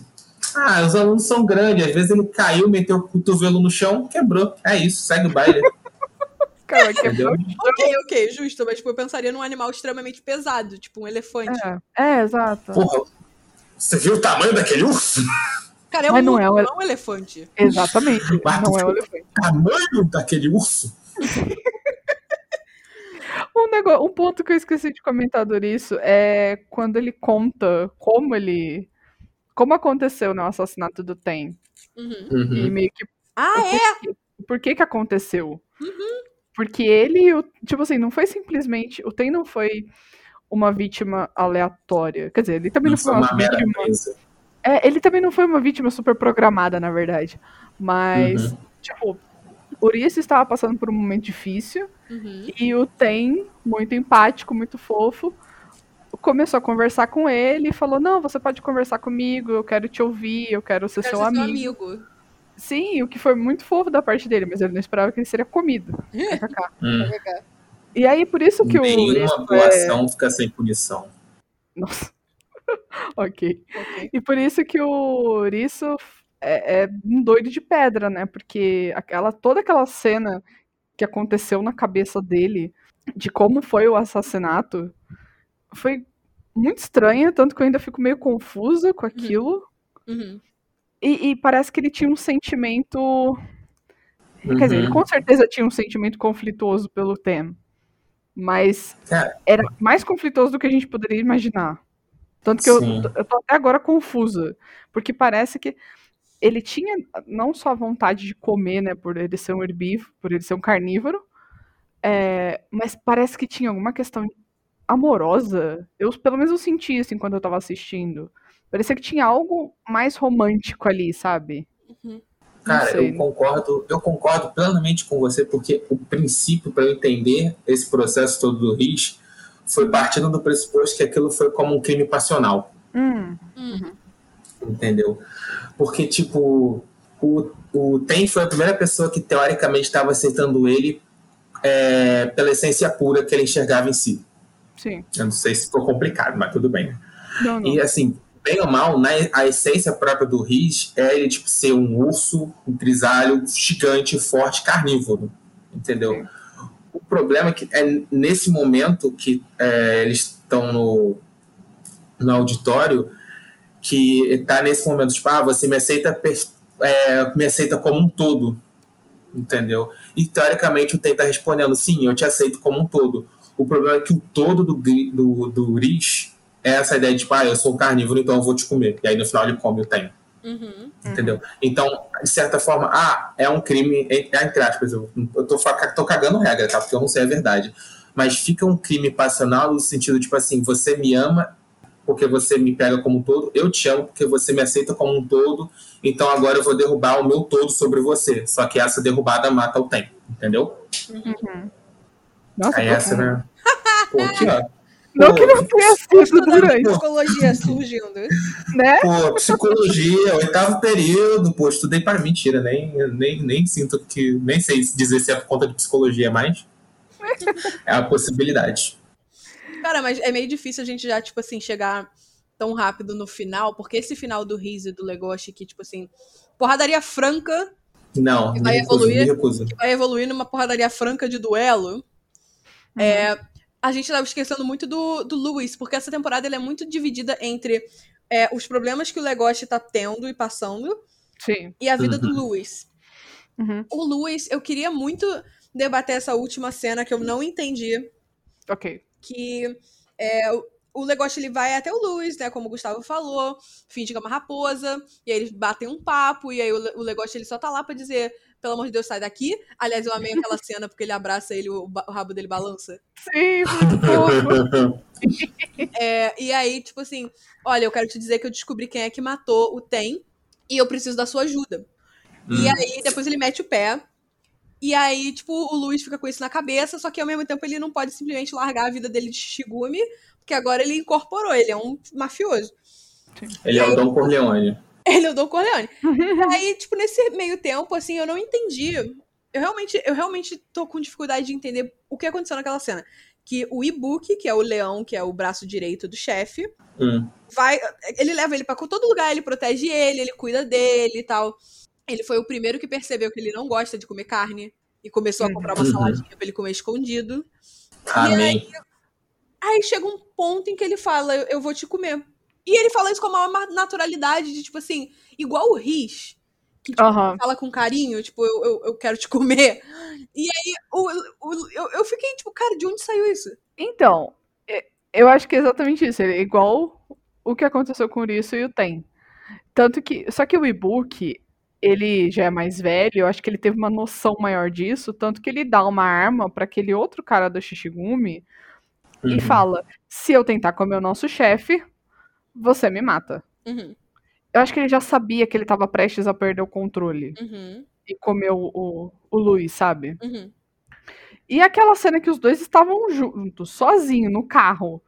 ah, os alunos são grandes. Às vezes ele caiu, meteu o cotovelo no chão, quebrou. É isso, segue o baile. Cara, que Entendeu? Ok, ok, justo, mas tipo, eu pensaria num animal extremamente pesado, tipo um elefante. é, é, exato. Porra, você viu o tamanho daquele urso? Cara, é um, Mas não urso, é um não ele- é um elefante. Exatamente. Mas Não é tu- o elefante. tamanho daquele urso? Um, negócio, um ponto que eu esqueci de comentar do isso é quando ele conta como ele. Como aconteceu né, o assassinato do Ten. Uhum. E Uhum. meio que Ah, é? por que que aconteceu. Uhum. Porque ele, o- tipo assim, não foi simplesmente. O Ten não foi uma vítima aleatória. Quer dizer, ele também não, Não foi uma, vítima. É, ele também não foi uma vítima super programada, na verdade. Mas, Uhum. tipo, Urias estava passando por um momento difícil. Uhum. E o Ten, muito empático, muito fofo, começou a conversar com ele e falou: Não, você pode conversar comigo, eu quero te ouvir, eu quero ser Quero seu ser seu amigo. amigo. Sim, o que foi muito fofo da parte dele, mas ele não esperava que ele seria comido. Hum. E aí, por isso que o Nenhuma boa é... ação fica sem punição. Nossa. ok. Ok. E por isso que o Uriço é, é um doido de pedra, né? Porque aquela, toda aquela cena que aconteceu na cabeça dele, de como foi o assassinato, foi muito estranha, tanto que eu ainda fico meio confusa com aquilo. Uhum. E, e parece que ele tinha um sentimento. Quer dizer, ele Uhum. com certeza tinha um sentimento conflituoso pelo Tem. Mas Cara, era mais conflituoso do que a gente poderia imaginar. Tanto que eu, Sim. eu tô até agora confusa. Porque parece que ele tinha não só a vontade de comer, né? Por ele ser um herbívoro, por ele ser um carnívoro. é, mas parece que tinha alguma questão amorosa. Eu, pelo menos, eu senti isso enquanto eu tava assistindo. Parecia que tinha algo mais romântico ali, sabe? Uhum. Cara, eu concordo, eu concordo plenamente com você, porque o princípio para eu entender esse processo todo do RIS foi partindo do pressuposto que aquilo foi como um crime passional, Hum, Uhum. entendeu? Porque, tipo, o, o Ten foi a primeira pessoa que teoricamente estava aceitando ele é, pela essência pura que ele enxergava em si. Sim. Eu não sei se ficou complicado, mas tudo bem. Não, não. E assim, bem ou mal, na, a essência própria do Riz é ele tipo, ser um urso, um grisalho gigante, forte, carnívoro. Entendeu? Sim. O problema é que é nesse momento que é, eles estão no, no auditório que está nesse momento, tipo, ah, você me aceita, é, me aceita como um todo. Entendeu? E teoricamente o Ten tá respondendo, sim, eu te aceito como um todo. O problema é que o todo do, do, do Riz é essa ideia de, tipo, ah, eu sou um carnívoro, então eu vou te comer. E aí no final ele come o Ten. Uhum. Entendeu? Então, de certa forma, ah, é um crime, entre entre aspas, eu, eu tô, tô cagando regra, tá? Porque eu não sei a verdade. Mas fica um crime passional no sentido, tipo assim, você me ama porque você me pega como um todo, eu te amo porque você me aceita como um todo, então agora eu vou derrubar o meu todo sobre você. Só que essa derrubada mata o tempo, entendeu? Nossa, Aí essa, né? Pô. Não que não tenha sido durante, psicologia surgindo. né? Pô, psicologia, oitavo período, pô, estudei para mentira, nem, nem, nem sinto que. Nem sei dizer se é por conta de psicologia, mas. É a possibilidade. Cara, mas é meio difícil a gente já, tipo assim, chegar tão rápido no final, porque esse final do Riz e do Legoshi, que, tipo assim, porradaria franca, Não, E me vai recuso, evoluir? me recuso. vai evoluir numa porradaria franca de duelo. É, a gente tava esquecendo muito do, do Lewis, porque essa temporada ele é muito dividida entre é, os problemas que o Legoshi tá tendo e passando Sim. e a vida do Uhum. Lewis. Uhum. O Lewis, eu queria muito debater essa última cena que eu não entendi, Ok. que é, o- o Legoshi ele vai até o Lewis, né, como o Gustavo falou, finge que é uma raposa, e aí eles batem um papo, e aí o, o Legoshi ele só tá lá pra dizer, pelo amor de Deus, sai daqui. Aliás, eu amei aquela cena porque ele abraça ele, o, o rabo dele balança. Sim, muito fofo. É, e aí, tipo assim, olha, eu quero te dizer que eu descobri quem é que matou o Tem, e eu preciso da sua ajuda. E Hum. aí, depois ele mete o pé. E aí, tipo, o Luiz fica com isso na cabeça, só que ao mesmo tempo ele não pode simplesmente largar a vida dele de Shigumi, porque agora ele incorporou, ele é um mafioso. Ele é o Dom Corleone. Ele é o Don Corleone. E aí, tipo, nesse meio tempo, assim, eu não entendi. Eu realmente, eu realmente tô com dificuldade de entender o que aconteceu naquela cena. Que o Ibuki, que é o leão, que é o braço direito do chefe, Hum. vai. Ele leva ele pra todo lugar, ele protege ele, ele cuida dele e tal. Ele foi o primeiro que percebeu que ele não gosta de comer carne e começou a comprar uma Uhum. saladinha pra ele comer escondido. Amém. Aí chega um ponto em que ele fala: Eu, eu vou te comer. E ele fala isso com a maior naturalidade, de tipo assim, igual o Riz, que tipo, Aham. fala com carinho, tipo, eu, eu, eu quero te comer. E aí o, o- eu, eu fiquei tipo, cara, de onde saiu isso? Então, e- eu acho que é exatamente isso. Ele é igual o que aconteceu com o Uriço e o Tem. Tanto que. Só que o e-book, ele já é mais velho, eu acho que ele teve uma noção maior disso, tanto que ele dá uma arma pra aquele outro cara do Shishigumi e Uhum. fala: se eu tentar comer o nosso chefe, você me mata. Uhum, Eu acho que ele já sabia que ele tava prestes a perder o controle uhum, e comer o, o, Luiz, sabe? uhum. E aquela cena que os dois estavam juntos, sozinhos, no carro,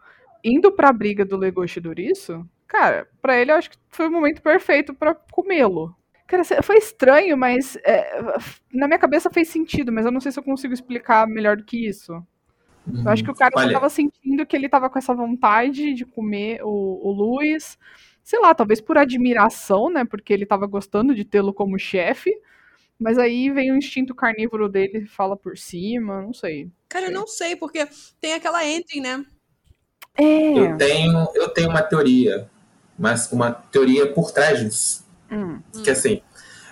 indo pra briga do Legoshi e do Uriço, cara, pra ele eu acho que foi o momento perfeito pra comê-lo. Cara, foi estranho, mas é, na minha cabeça fez sentido, mas eu não sei se eu consigo explicar melhor do que isso. Eu acho que o cara só Olha, tava sentindo que ele tava com essa vontade de comer o, o Luiz. Sei lá, talvez por admiração, né? Porque ele tava gostando de tê-lo como chefe. Mas aí vem o instinto carnívoro dele e fala por cima, não sei. Cara, eu não sei, porque tem aquela ending, né? É. eu tenho, eu tenho uma teoria, mas uma teoria por trás disso. Hum. Que assim,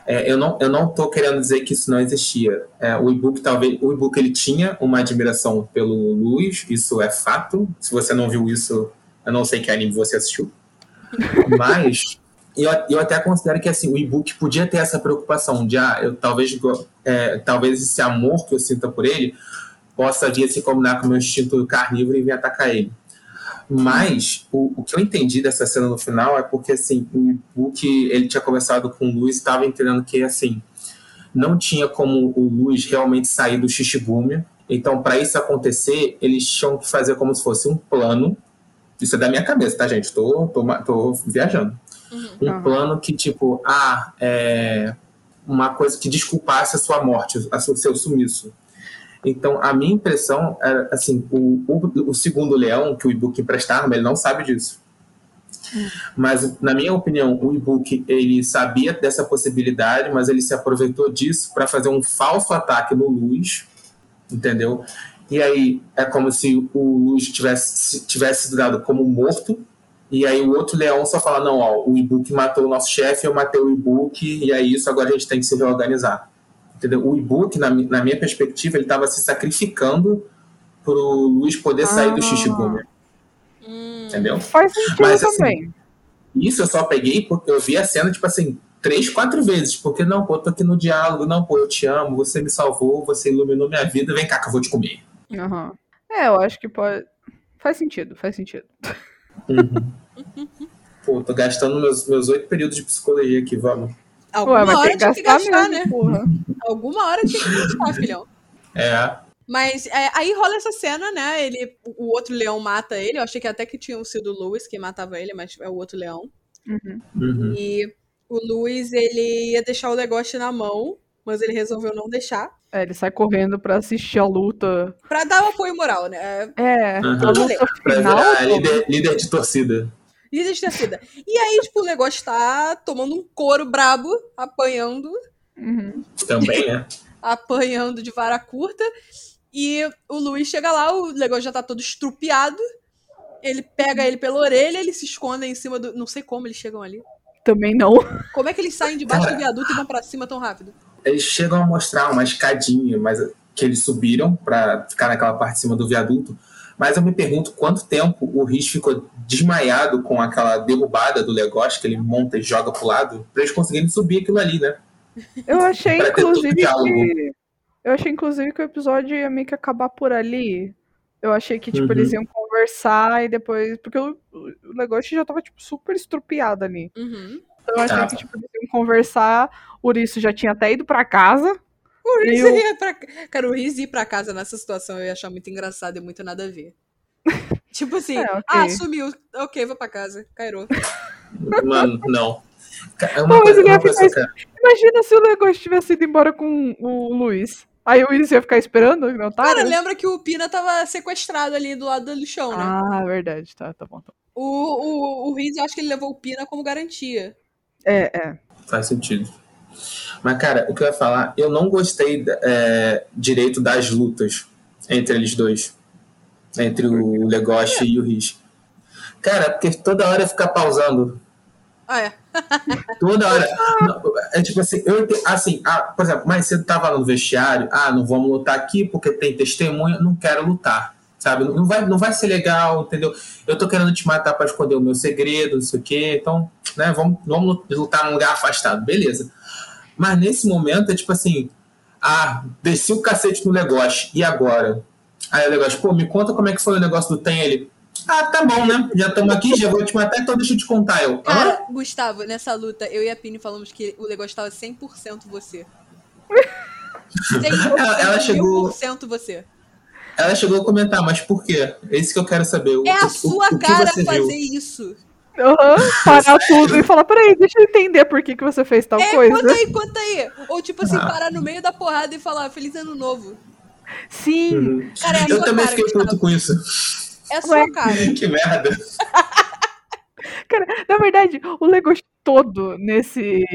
é, eu, não, eu não tô querendo dizer que isso não existia. É, o e-book talvez. O e-book ele tinha uma admiração pelo Luiz, isso é fato. Se você não viu isso, eu não sei que anime você assistiu. Mas eu, eu até considero que assim, o e-book podia ter essa preocupação de ah, eu talvez, é, talvez esse amor que eu sinta por ele possa vir se combinar com o meu instinto carnívoro e vir atacar ele. Mas o, o que eu entendi dessa cena no final é porque assim, o e-book ele tinha conversado com o Luiz estava entendendo que assim, não tinha como o Luiz realmente sair do Shishigumi. Então, para isso acontecer, eles tinham que fazer como se fosse um plano. Isso é da minha cabeça, tá, gente? Tô, tô, tô viajando. Um Aham. plano que, tipo, ah, é uma coisa que desculpasse a sua morte, a seu, seu sumiço. Então, a minha impressão era, assim, o, o, o segundo leão, que o e-book emprestava, ele não sabe disso. Mas, na minha opinião, o e-book, ele sabia dessa possibilidade, mas ele se aproveitou disso para fazer um falso ataque no Luz, entendeu? E aí, é como se o Luz tivesse, tivesse sido dado como morto, e aí o outro leão só fala, não, ó, o e-book matou o nosso chefe, eu matei o e-book, e é isso, agora a gente tem que se reorganizar. Entendeu? O e-book, na, na minha perspectiva, ele estava se sacrificando pro Luiz poder sair do Ah. Shishigumi, Hum. entendeu? Faz sentido Mas, assim, também. Isso eu só peguei porque eu vi a cena, tipo assim, três, quatro vezes. Porque, não, pô, eu tô aqui no diálogo, não, pô, eu te amo, você me salvou, você iluminou minha vida, vem cá que eu vou te comer. Aham. É, eu acho que pode. Faz sentido, faz sentido. Pô, tô gastando meus, meus oito períodos de psicologia aqui, vamos. Alguma Ué, mas hora tinha que gastar, gastar, mesmo, né? porra. Alguma hora tinha que gastar, filhão. É, Mas é, aí rola essa cena, né? Ele, o outro leão mata ele. Eu achei que até que tinha sido o Lewis que matava ele, mas é o outro leão. Uhum. uhum. E o Lewis, ele ia deixar o negócio na mão, mas ele resolveu não deixar. É, ele sai correndo pra assistir a luta. Pra dar o apoio moral, né? É, Uhum. a luta pra final. virar líder, líder de torcida. Líder de torcida. E aí, tipo, o negócio tá tomando um couro brabo, apanhando, Uhum. Também, né? apanhando de vara curta. E o Luiz chega lá, o negócio já tá todo estrupiado. Ele pega ele pela orelha, ele se esconde em cima do. Não sei como eles chegam ali. Também não. Como é que eles saem debaixo Cara. do viaduto e vão pra cima tão rápido? Eles chegam a mostrar uma escadinha, mas que eles subiram pra ficar naquela parte de cima do viaduto. Mas eu me pergunto quanto tempo o Rich ficou desmaiado com aquela derrubada do negócio que ele monta e joga pro lado, pra eles conseguirem subir aquilo ali, né? Eu achei, inclusive, que. Eu achei, inclusive, que o episódio ia meio que acabar por ali. Eu achei que, tipo, Uhum. eles iam conversar e depois. Porque o, o negócio já tava, tipo, super estrupiado ali. Uhum. Então eu achei Tava. que, tipo, eles iam conversar. O Uriço já tinha até ido pra casa. O Riz E o- ia pra... Cara, o Riz ir pra casa nessa situação eu ia achar muito engraçado e muito nada a ver. tipo assim, É, ok. ah, sumiu. Ok, vou pra casa. Cairou. Mano, não. É uma mas coisa, uma coisa ficar que eu quero- Imagina se o negócio tivesse ido embora com o Luiz. Aí o Luiz ia ficar esperando, não tá? Cara, lembra que o Pina tava sequestrado ali do lado do chão, né? Ah, verdade. Tá, tá bom. Tá. bom. O, o, o Riz, eu acho que ele levou o Pina como garantia. É, é. Faz sentido. Mas, cara, o que eu ia falar, eu não gostei é, direito das lutas entre eles dois. Entre o Legoshi e o Riz. Cara, porque toda hora fica pausando. Ah, é. Toda hora. É tipo assim, eu assim, ah, por exemplo, mais cedo tava no vestiário, ah, não vamos lutar aqui porque tem testemunha, não quero lutar. Sabe? Não vai, não vai ser legal, entendeu? Eu tô querendo te matar pra esconder o meu segredo, não sei o quê. Então, né, vamos, vamos lutar num lugar afastado, beleza. Mas nesse momento é tipo assim, ah, desci o cacete no negócio, e agora? Aí o negócio, pô, me conta como é que foi o negócio do tem ele. Ah, tá bom, né? Já estamos aqui, já vou te matar, então deixa eu te contar. Eu, Hã? Cara, Gustavo, nessa luta, eu e a Pini falamos que o negócio tava 100% você. 100%, Ela- ela chegou- 1000% você. Ela chegou a comentar, mas por quê? É isso que eu quero saber. O, É a o- sua o que cara fazer viu? isso. Aham, parar tudo e falar, peraí, deixa eu entender por que, que você fez tal É, coisa. conta aí, conta aí. Ou tipo assim, Ah. parar no meio da porrada e falar Feliz Ano Novo. Sim! Uhum. Cara, é Eu também cara, fiquei puto com isso. É a sua cara. que merda. Cara, na verdade, o Legoshi todo nesse,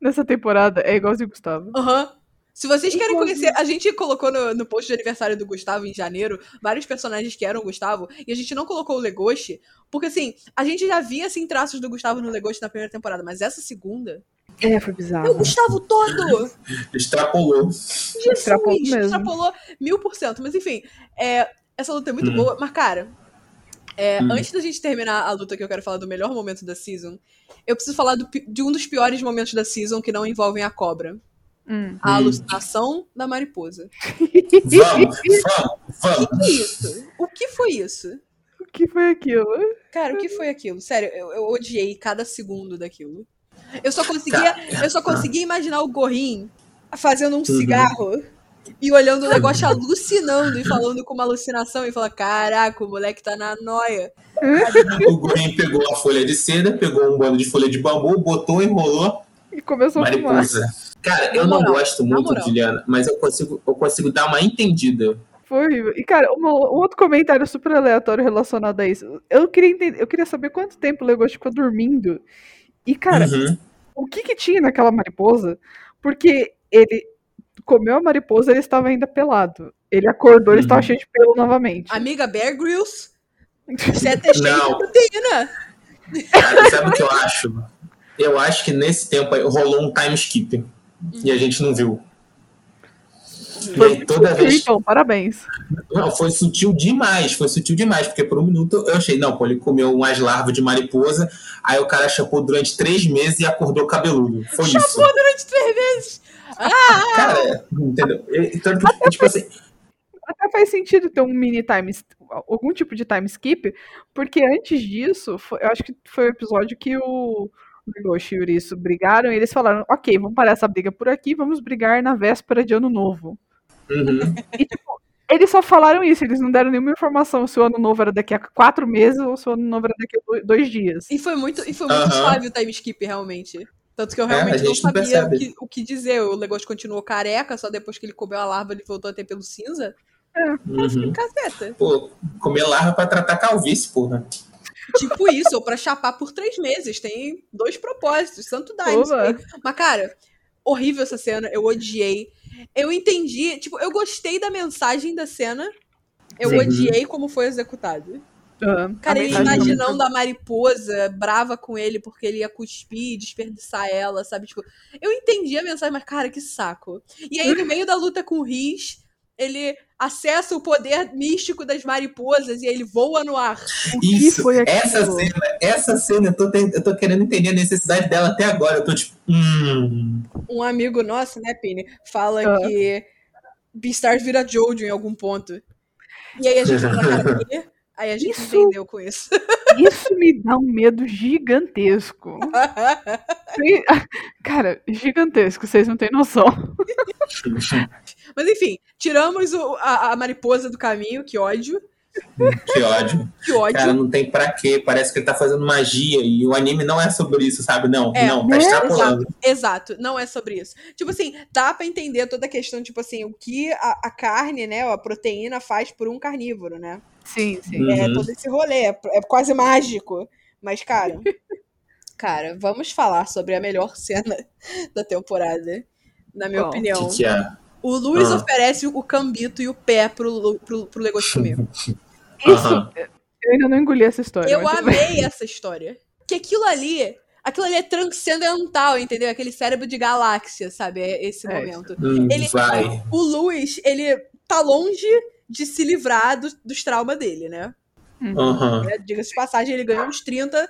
nessa temporada é igualzinho o Gustavo. Aham. Se vocês querem conhecer, a gente colocou no, no post de aniversário do Gustavo em janeiro vários personagens que eram o Gustavo e a gente não colocou o Legoshi, porque assim, a gente já via assim traços do Gustavo no Legoshi na primeira temporada, mas essa segunda É, foi é o bizarro. Gustavo todo! Extrapolou. Jesus, Extrapolou mesmo. extrapolou mil por cento. Mas enfim, é, essa luta é muito Hum. boa. Mas, cara, é, Hum. antes da gente terminar a luta que eu quero falar do melhor momento da season, eu preciso falar do de um dos piores momentos da season que não envolvem a cobra. Hum. A Hum. alucinação da mariposa. Vamos, vamos, O vamos. que é isso? O que foi isso? O que foi aquilo? Cara, o que foi aquilo? Sério, eu, eu odiei cada segundo daquilo. Eu só conseguia, eu só conseguia imaginar o Gorrin fazendo um cigarro e olhando o negócio alucinando e falando com uma alucinação e falar: Caraca, o moleque tá na noia. O Gorin pegou a folha de seda, pegou um bando de folha de bambu, botou, enrolou, E começou a fumar. mariposa. Cara, eu Na não moral, gosto muito moral. de Liana, mas eu consigo, eu consigo dar uma entendida. Foi horrível. E, cara, uma- um outro comentário super aleatório relacionado a isso. Eu queria entender, eu queria saber quanto tempo o Legoshi ficou dormindo. E, cara, Uhum. o que que tinha naquela mariposa? Porque ele comeu a mariposa ele estava ainda pelado. Ele acordou, ele Uhum. estava cheio de pelo novamente. Amiga Bear Grylls, você é cheio de Não. proteína. Cara, sabe o que eu acho? Eu acho que nesse tempo rolou um time skip. E a gente não viu. E aí, toda vez. Então, parabéns. Não, foi sutil demais, foi sutil demais, porque por um minuto eu achei, não, pô, ele comeu umas larvas de mariposa, aí o cara chapou durante três meses e acordou cabeludo. Foi isso. Durante três meses. Cara, entendeu? E- Tanto que, tipo assim, Até faz sentido ter um mini time, algum tipo de time skip, porque antes disso, foi- eu acho que foi o episódio que o Legoshi e o Yuriço brigaram e eles falaram, ok, vamos parar essa briga por aqui, vamos brigar na véspera de ano novo. uhum, E, tipo, eles só falaram isso, eles não deram nenhuma informação se o ano novo era daqui a quatro meses ou se o ano novo era daqui a do- dois dias. E foi muito, e foi muito Aham. suave o time skip, realmente. Tanto que eu É, realmente a não sabia o que, o que dizer. O negócio continuou careca, só depois que ele comeu a larva ele voltou a ter pelo cinza. uhum. Caceta. Pô, comer larva pra tratar calvície, porra. Tipo isso, ou pra chapar por três meses. Tem dois propósitos, santo aí. Mas, cara, horrível essa cena. Eu odiei. Eu entendi, tipo, eu gostei da mensagem da cena. Eu Sim. odiei como foi executado. Ah, Cara, a ele foi imaginando a mariposa brava com ele porque ele ia cuspir e desperdiçar ela, sabe? Tipo, eu entendi a mensagem, mas, cara, que saco. E aí, no meio da luta com o Riz, ele acessa o poder místico das mariposas e ele voa no ar. que Isso, foi essa cena, essa cena, eu tô, eu tô querendo entender a necessidade dela até agora. Eu tô tipo, hum. Um amigo nosso, né, Pini, fala Ah. que Beastars vira Jojo em algum ponto. E aí a gente fala, cara, quê? Aí a gente Isso- entendeu com isso. Isso me dá um medo gigantesco. Cara, gigantesco, vocês não têm noção. Mas enfim, tiramos o- a, a mariposa do caminho, que ódio. Que ódio. Que ódio. Cara, não tem pra quê. Parece que ele tá fazendo magia. E o anime não é sobre isso, sabe? Não, É, não, tá né? extrapolando. Exato, não é sobre isso. Tipo assim, dá pra entender toda a questão, tipo assim, o que a, a carne, né, a proteína faz por um carnívoro, né? Sim, sim. É Uhum. todo esse rolê, é, é quase mágico. Mas, cara, cara, vamos falar sobre a melhor cena da temporada, na minha opinião. Que, que é? O Luiz Ah. oferece o cambito e o pé pro, pro, pro Legoshi comer. Isso, eu ainda não engoli essa história. Eu amei essa história. Que aquilo ali, aquilo ali é transcendental, entendeu? Aquele cérebro de galáxia, sabe? É esse É. momento. Hum, Ele- vai. O Luiz, ele tá longe de se livrar do- dos traumas dele, né? Aham. É, Diga-se de passagem, ele ganhou uns 30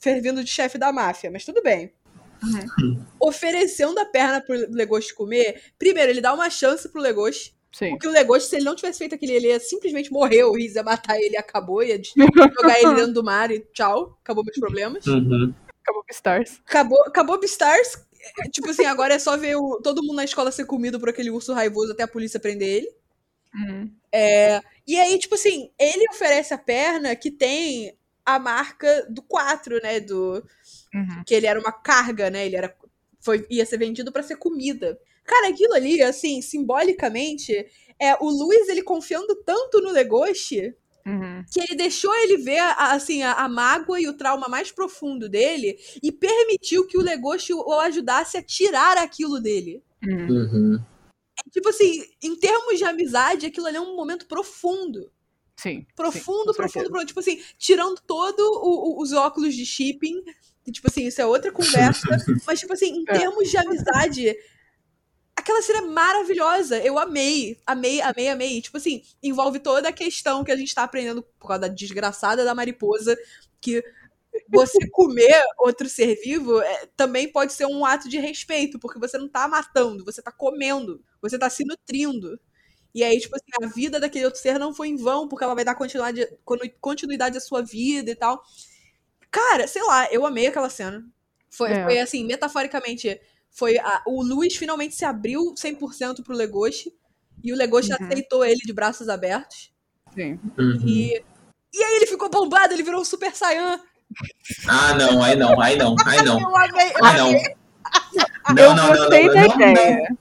fervindo de chefe da máfia, mas tudo bem. Oferecendo a perna pro Legoshi comer, primeiro, ele dá uma chance pro Legoshi, Sim. porque o Legoshi, se ele não tivesse feito aquele, ele ia simplesmente morrer, o Riz ia matar ele e acabou, ia jogar ele dentro do mar e tchau, acabou meus problemas. Uhum. Acabou Stars. Acabou, acabou Beastars, é, tipo assim, agora é só ver o- todo mundo na escola ser comido por aquele urso raivoso até a polícia prender ele. Hum. E aí, tipo assim, ele oferece a perna que tem a marca do 4, né? Do. Uhum. Que ele era uma carga, né? Ele era. Foi, ia ser vendido pra ser comida. Cara, aquilo ali, assim, simbolicamente, é o Luiz, ele confiando tanto no Legoshi, Uhum. que ele deixou ele ver a- assim a, a mágoa e o trauma mais profundo dele e permitiu que o Legoshi o ajudasse a tirar aquilo dele. Uhum. Uhum. Tipo assim, em termos de amizade, aquilo ali é um momento profundo. Sim. Profundo, sim, profundo, profundo. Tipo assim, tirando todo o- o- os óculos de shipping. que, tipo assim, isso é outra conversa. mas, tipo assim, em É. termos de amizade, aquela cena é maravilhosa. Eu amei. Amei, amei, amei. Tipo assim, envolve toda a questão que a gente tá aprendendo por causa da desgraçada da mariposa. Que você comer outro ser vivo é, também pode ser um ato de respeito, porque você não tá matando, você tá comendo, você tá se nutrindo. E aí, tipo assim, a vida daquele outro ser não foi em vão, porque ela vai dar continuidade, continuidade à sua vida e tal. Cara, sei lá, eu amei aquela cena. Foi, É. foi assim, metaforicamente, foi a- o Luiz finalmente se abriu 100% pro Legoshi, e o Legoshi Uhum. aceitou ele de braços abertos. Sim. Uhum. E, e aí ele ficou bombado, ele virou um Super Saiyan. Ah, não, aí não, aí não, aí não. Eu amei, eu Ah, não. amei. Não, eu não, não, gostei não, da não, ideia.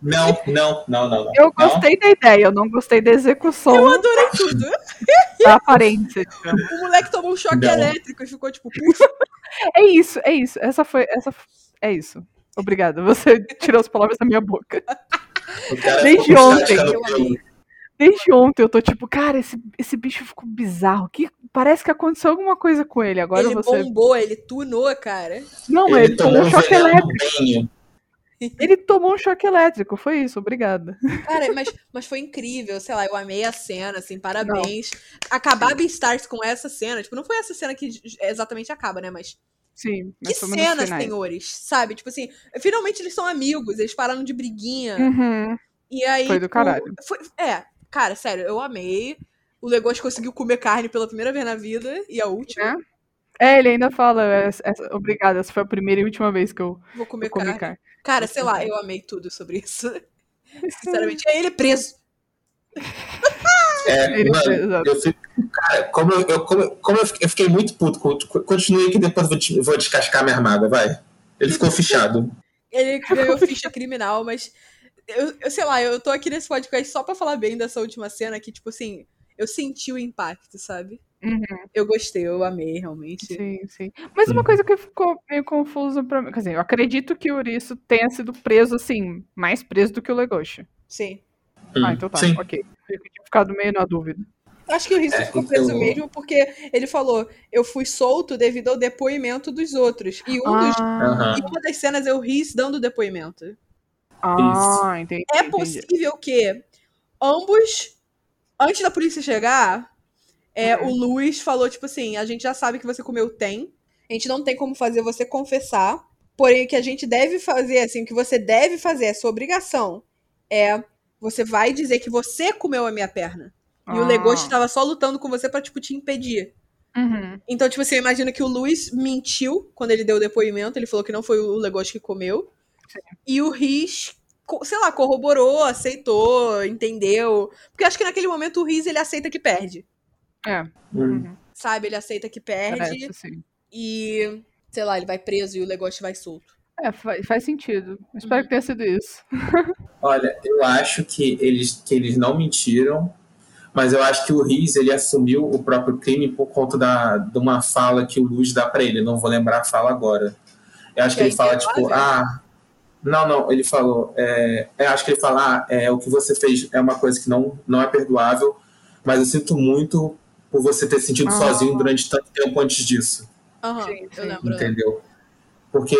Não, não, não, não, não. Eu Não. gostei da ideia, eu não gostei da execução Eu adorei tudo. da aparência. O moleque tomou um choque Não. elétrico e ficou tipo, puxa, É isso, é isso. Essa foi. Essa, é isso. Obrigada. Você tirou as palavras da minha boca. Desde ontem, eu. Desde ontem eu tô tipo, cara, esse, esse bicho ficou bizarro. Que, parece que aconteceu alguma coisa com ele. Agora ele você. bombou, ele tunou, cara. Não, ele, Ele tomou um choque elétrico. bem. Ele tomou um choque elétrico. Foi isso, obrigada. Cara, mas, mas foi incrível, sei lá, eu amei a cena, assim, parabéns. Acabar Beastars com essa cena, tipo, não foi essa cena que exatamente acaba, né, mas Sim, que mas foi nos cena, finais. senhores, sabe? Tipo assim, finalmente eles são amigos, eles pararam de briguinha. Uhum. E aí. Foi do caralho. foi- é, cara, sério, eu amei. O Legoshi conseguiu comer carne pela primeira vez na vida e a última. É? É, ele ainda fala, essa, essa- obrigada, essa foi a primeira e última vez que eu, Vou comer carne. carne. Cara, sei lá, eu amei tudo sobre isso. Sinceramente. E aí ele é preso. É, Ele- mano, eu fico, cara, como eu, eu- como, como eu fiquei, eu fiquei muito puto, com- continue que depois eu vou, vou descascar minha mágoa, vai. Ele ficou fichado. Ele ganhou ficha criminal, mas eu, eu sei lá, eu tô aqui nesse podcast só pra falar bem dessa última cena que, tipo assim, eu senti o impacto, sabe? Uhum. Eu gostei, eu amei, realmente. Sim, sim. Mas uma coisa que ficou meio confusa pra mim. Quer dizer, eu acredito que o Uriço tenha sido preso, assim, mais preso do que o Legoshi. Sim. Ah, Hum, então tá, Sim. ok. Eu tinha ficado meio na dúvida. Acho que o Risto É, ficou preso então- mesmo porque ele falou: eu fui solto devido ao depoimento dos outros. E, um dos, Ah, e uma das cenas é o Riz dando depoimento. ah entendi. É entendi. possível que ambos, antes da polícia chegar, é, Uhum. o Luiz falou, tipo assim, a gente já sabe que você comeu tem, a gente não tem como fazer você confessar, porém o que a gente deve fazer, assim, o que você deve fazer, é sua obrigação, é você vai dizer que você comeu a minha perna. E o Ah. Legoshi tava só lutando com você pra, tipo, te impedir. Uhum. Então, tipo assim, eu imagino que o Luiz mentiu quando ele deu o depoimento. Ele falou que não foi o Legoshi que comeu. E o Riz, sei lá, corroborou, aceitou, entendeu. Porque eu acho que naquele momento o Riz, ele aceita que perde. É, Hum. uhum. Sabe? Ele aceita que perde. parece, sim. E, sei lá, ele vai preso e o Legoshi vai solto. É, faz, faz sentido. Espero que tenha sido isso. Olha, eu acho que eles, que eles não mentiram, mas eu acho que o Riz ele assumiu o próprio crime por conta da, de uma fala que o Luz dá pra ele. Não vou lembrar a fala agora. Eu acho que, Que ele é fala, tipo, ah. Não, não, ele falou. É, eu acho que ele fala, ah, é, o que você fez é uma coisa que não, não é perdoável, mas eu sinto muito por você ter sentido Ah. sozinho durante tanto tempo antes disso. Aham, Sim, eu sim. lembro. Entendeu? Porque,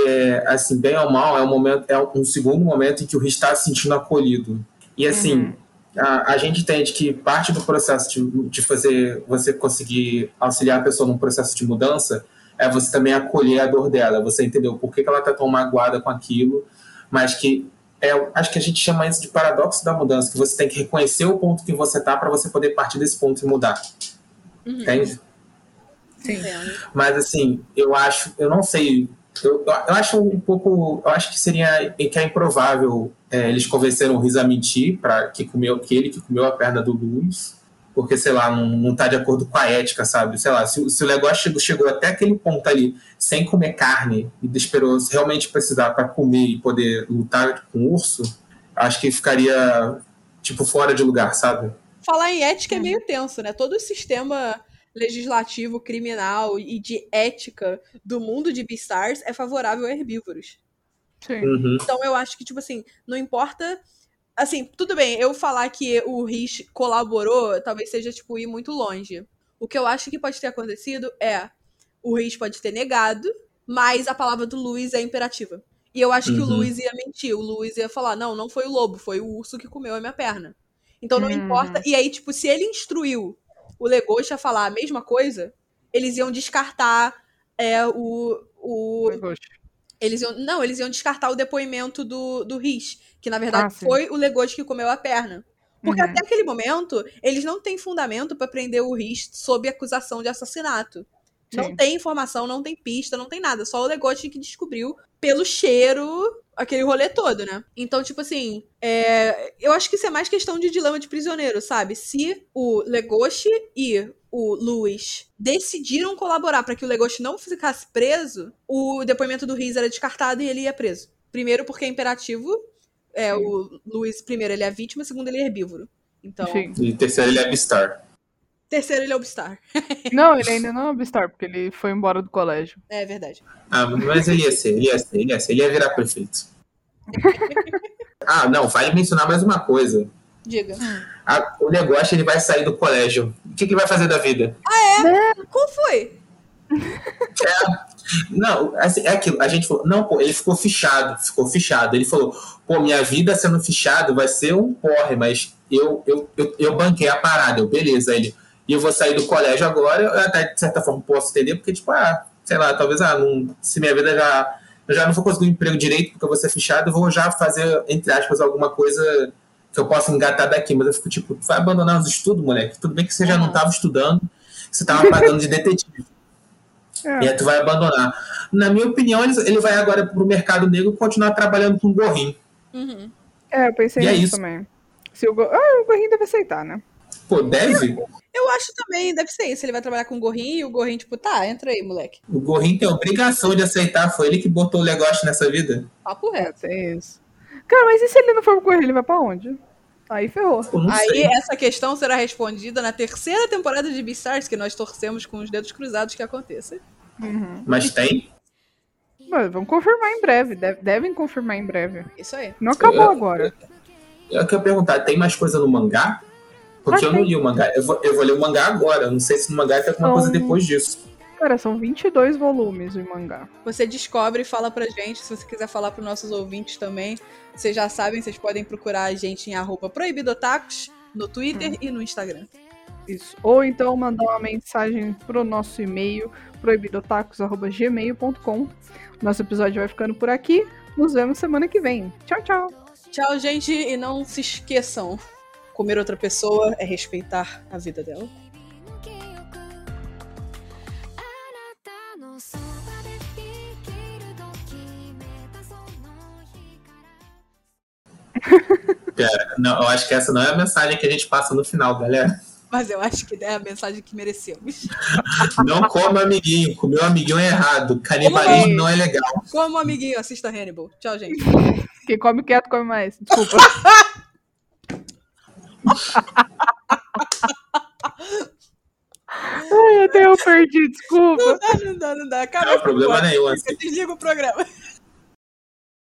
assim, bem ou mal, é um momento, é um segundo momento em que o Riz está se sentindo acolhido. E assim, Uhum. a, a gente entende que parte do processo de, de fazer você conseguir auxiliar a pessoa num processo de mudança é você também acolher a dor dela, você entendeu por que, que ela está tão magoada com aquilo, mas que é, acho que a gente chama isso de paradoxo da mudança, que você tem que reconhecer o ponto que você tá para você poder partir desse ponto e mudar. Uhum. Entende? Entendo. Mas assim, eu acho, eu não sei, eu, eu acho um pouco, eu acho que seria que é improvável é, eles convenceram o Riz a mentir para que comeu que ele que comeu a perna do Luiz, porque sei lá, não, não tá de acordo com a ética, sabe? Sei lá, se, se o negócio chegou, chegou até aquele ponto ali sem comer carne e esperou realmente precisar para comer e poder lutar com o urso, acho que ficaria tipo, fora de lugar, sabe? Falar em ética é meio tenso, né? Todo o sistema legislativo, criminal e de ética do mundo de Beastars é favorável a herbívoros. Sim. Uhum. Então eu acho que, tipo assim, não importa. Assim, tudo bem, eu falar que o Rich colaborou talvez seja, tipo, ir muito longe. O que eu acho que pode ter acontecido é o Rich pode ter negado, mas a palavra do Luiz é imperativa. E eu acho que o Uhum. Luiz ia mentir. O Luiz ia falar: não, não foi o lobo, foi o urso que comeu a minha perna. Então não Hum. importa. E aí, tipo, se ele instruiu o Legoshi a falar a mesma coisa, eles iam descartar é, o, o, Legoshi. eles iam, não, eles iam descartar o depoimento do, do Riz, que na verdade Ah, foi o Legoshi que comeu a perna. Porque Uhum. até aquele momento, eles não têm fundamento pra prender o Riz sob acusação de assassinato. Não Sim. tem informação, não tem pista, não tem nada. Só o Legoshi que descobriu pelo cheiro aquele rolê todo, né? Então, tipo assim, é, eu acho que isso é mais questão de dilema de prisioneiro, sabe? Se o Legoshi e o Luiz decidiram colaborar pra que o Legoshi não ficasse preso, o depoimento do Riz era descartado e ele ia preso. Primeiro porque é imperativo, é, Sim. o Luiz, primeiro, ele é vítima, segundo, ele é herbívoro. Então, Sim. E terceiro, ele é Beastar. Terceiro, ele é Obstar. Não, ele ainda não é Beastar, porque ele foi embora do colégio. É verdade. Ah, mas ele ia ser, ele ia ser, ele ia ser, ele ia virar prefeito. ah, não, vale mencionar mais uma coisa. Diga. Ah, o negócio ele vai sair do colégio. O que, que ele vai fazer da vida? Qual foi? Não, assim, é aquilo. A gente falou, não, pô, ele ficou fichado, ficou fichado. Ele falou, pô, minha vida sendo fichado vai ser um porre, mas eu, eu, eu, eu banquei a parada, eu, beleza. Ele, e eu vou sair do colégio agora, eu até de certa forma posso entender, porque, tipo, ah, sei lá, talvez, ah, não, se minha vida já. Eu já não for conseguir um emprego direito porque eu vou ser fichado, eu vou já fazer, entre aspas, alguma coisa que eu possa engatar daqui. Mas eu fico, tipo, tu vai abandonar os estudos, moleque? Tudo bem que você já não Uhum. estava estudando, você estava pagando de detetive. É. E aí tu vai abandonar. Na minha opinião, ele, vai agora pro mercado negro continuar trabalhando com gorrinho. Uhum. É, eu pensei E é nisso isso. também. Se o, go... ah, o Gorrinho deve aceitar, né? Pô, deve? Eu acho também, deve ser isso. Ele vai trabalhar com o gorrinho e o gorrinho, tipo, tá, entra aí, moleque. O gorrinho tem a obrigação de aceitar. Foi ele que botou o negócio nessa vida. Papo É, reto. tem isso. Cara, mas e se ele não for pro Gorrinho, ele vai pra onde? Aí ferrou. Aí sei. essa questão será respondida na terceira temporada de Beastars, que nós torcemos com os dedos cruzados que aconteça. Uhum. Mas tem? Mas vamos confirmar em breve. deve- devem confirmar em breve. Isso aí. Não acabou Eu- agora. Eu quero perguntar, tem mais coisa no mangá? Porque Ah, eu não li o mangá. Eu vou, eu vou ler o mangá agora. Eu não sei se no mangá tem alguma São- coisa depois disso. Cara, são 22 volumes em mangá. Você descobre e fala pra gente. Se você quiser falar pros nossos ouvintes também, vocês já sabem, vocês podem procurar a gente em arroba proibidotacos no Twitter e no Instagram. Isso. Ou então mandar uma mensagem pro nosso e-mail, proibidotacos.gmail.com. Nosso episódio vai ficando por aqui. Nos vemos semana que vem. Tchau, tchau. Tchau, gente, e não se esqueçam: Comer outra pessoa é respeitar a vida dela. Pera, não, eu acho que essa não é a mensagem que a gente passa no final, galera. Mas eu acho que é a mensagem que merecemos. Não coma amiguinho, comeu amiguinho é errado. Canibalismo não é legal. Como amiguinho, assista Hannibal. Tchau, gente. Quem come quieto come mais. Desculpa. Ai, até eu perdi, desculpa. Não dá, não dá, não dá. Acaba Não, problema nenhum. assim. Desliga o programa.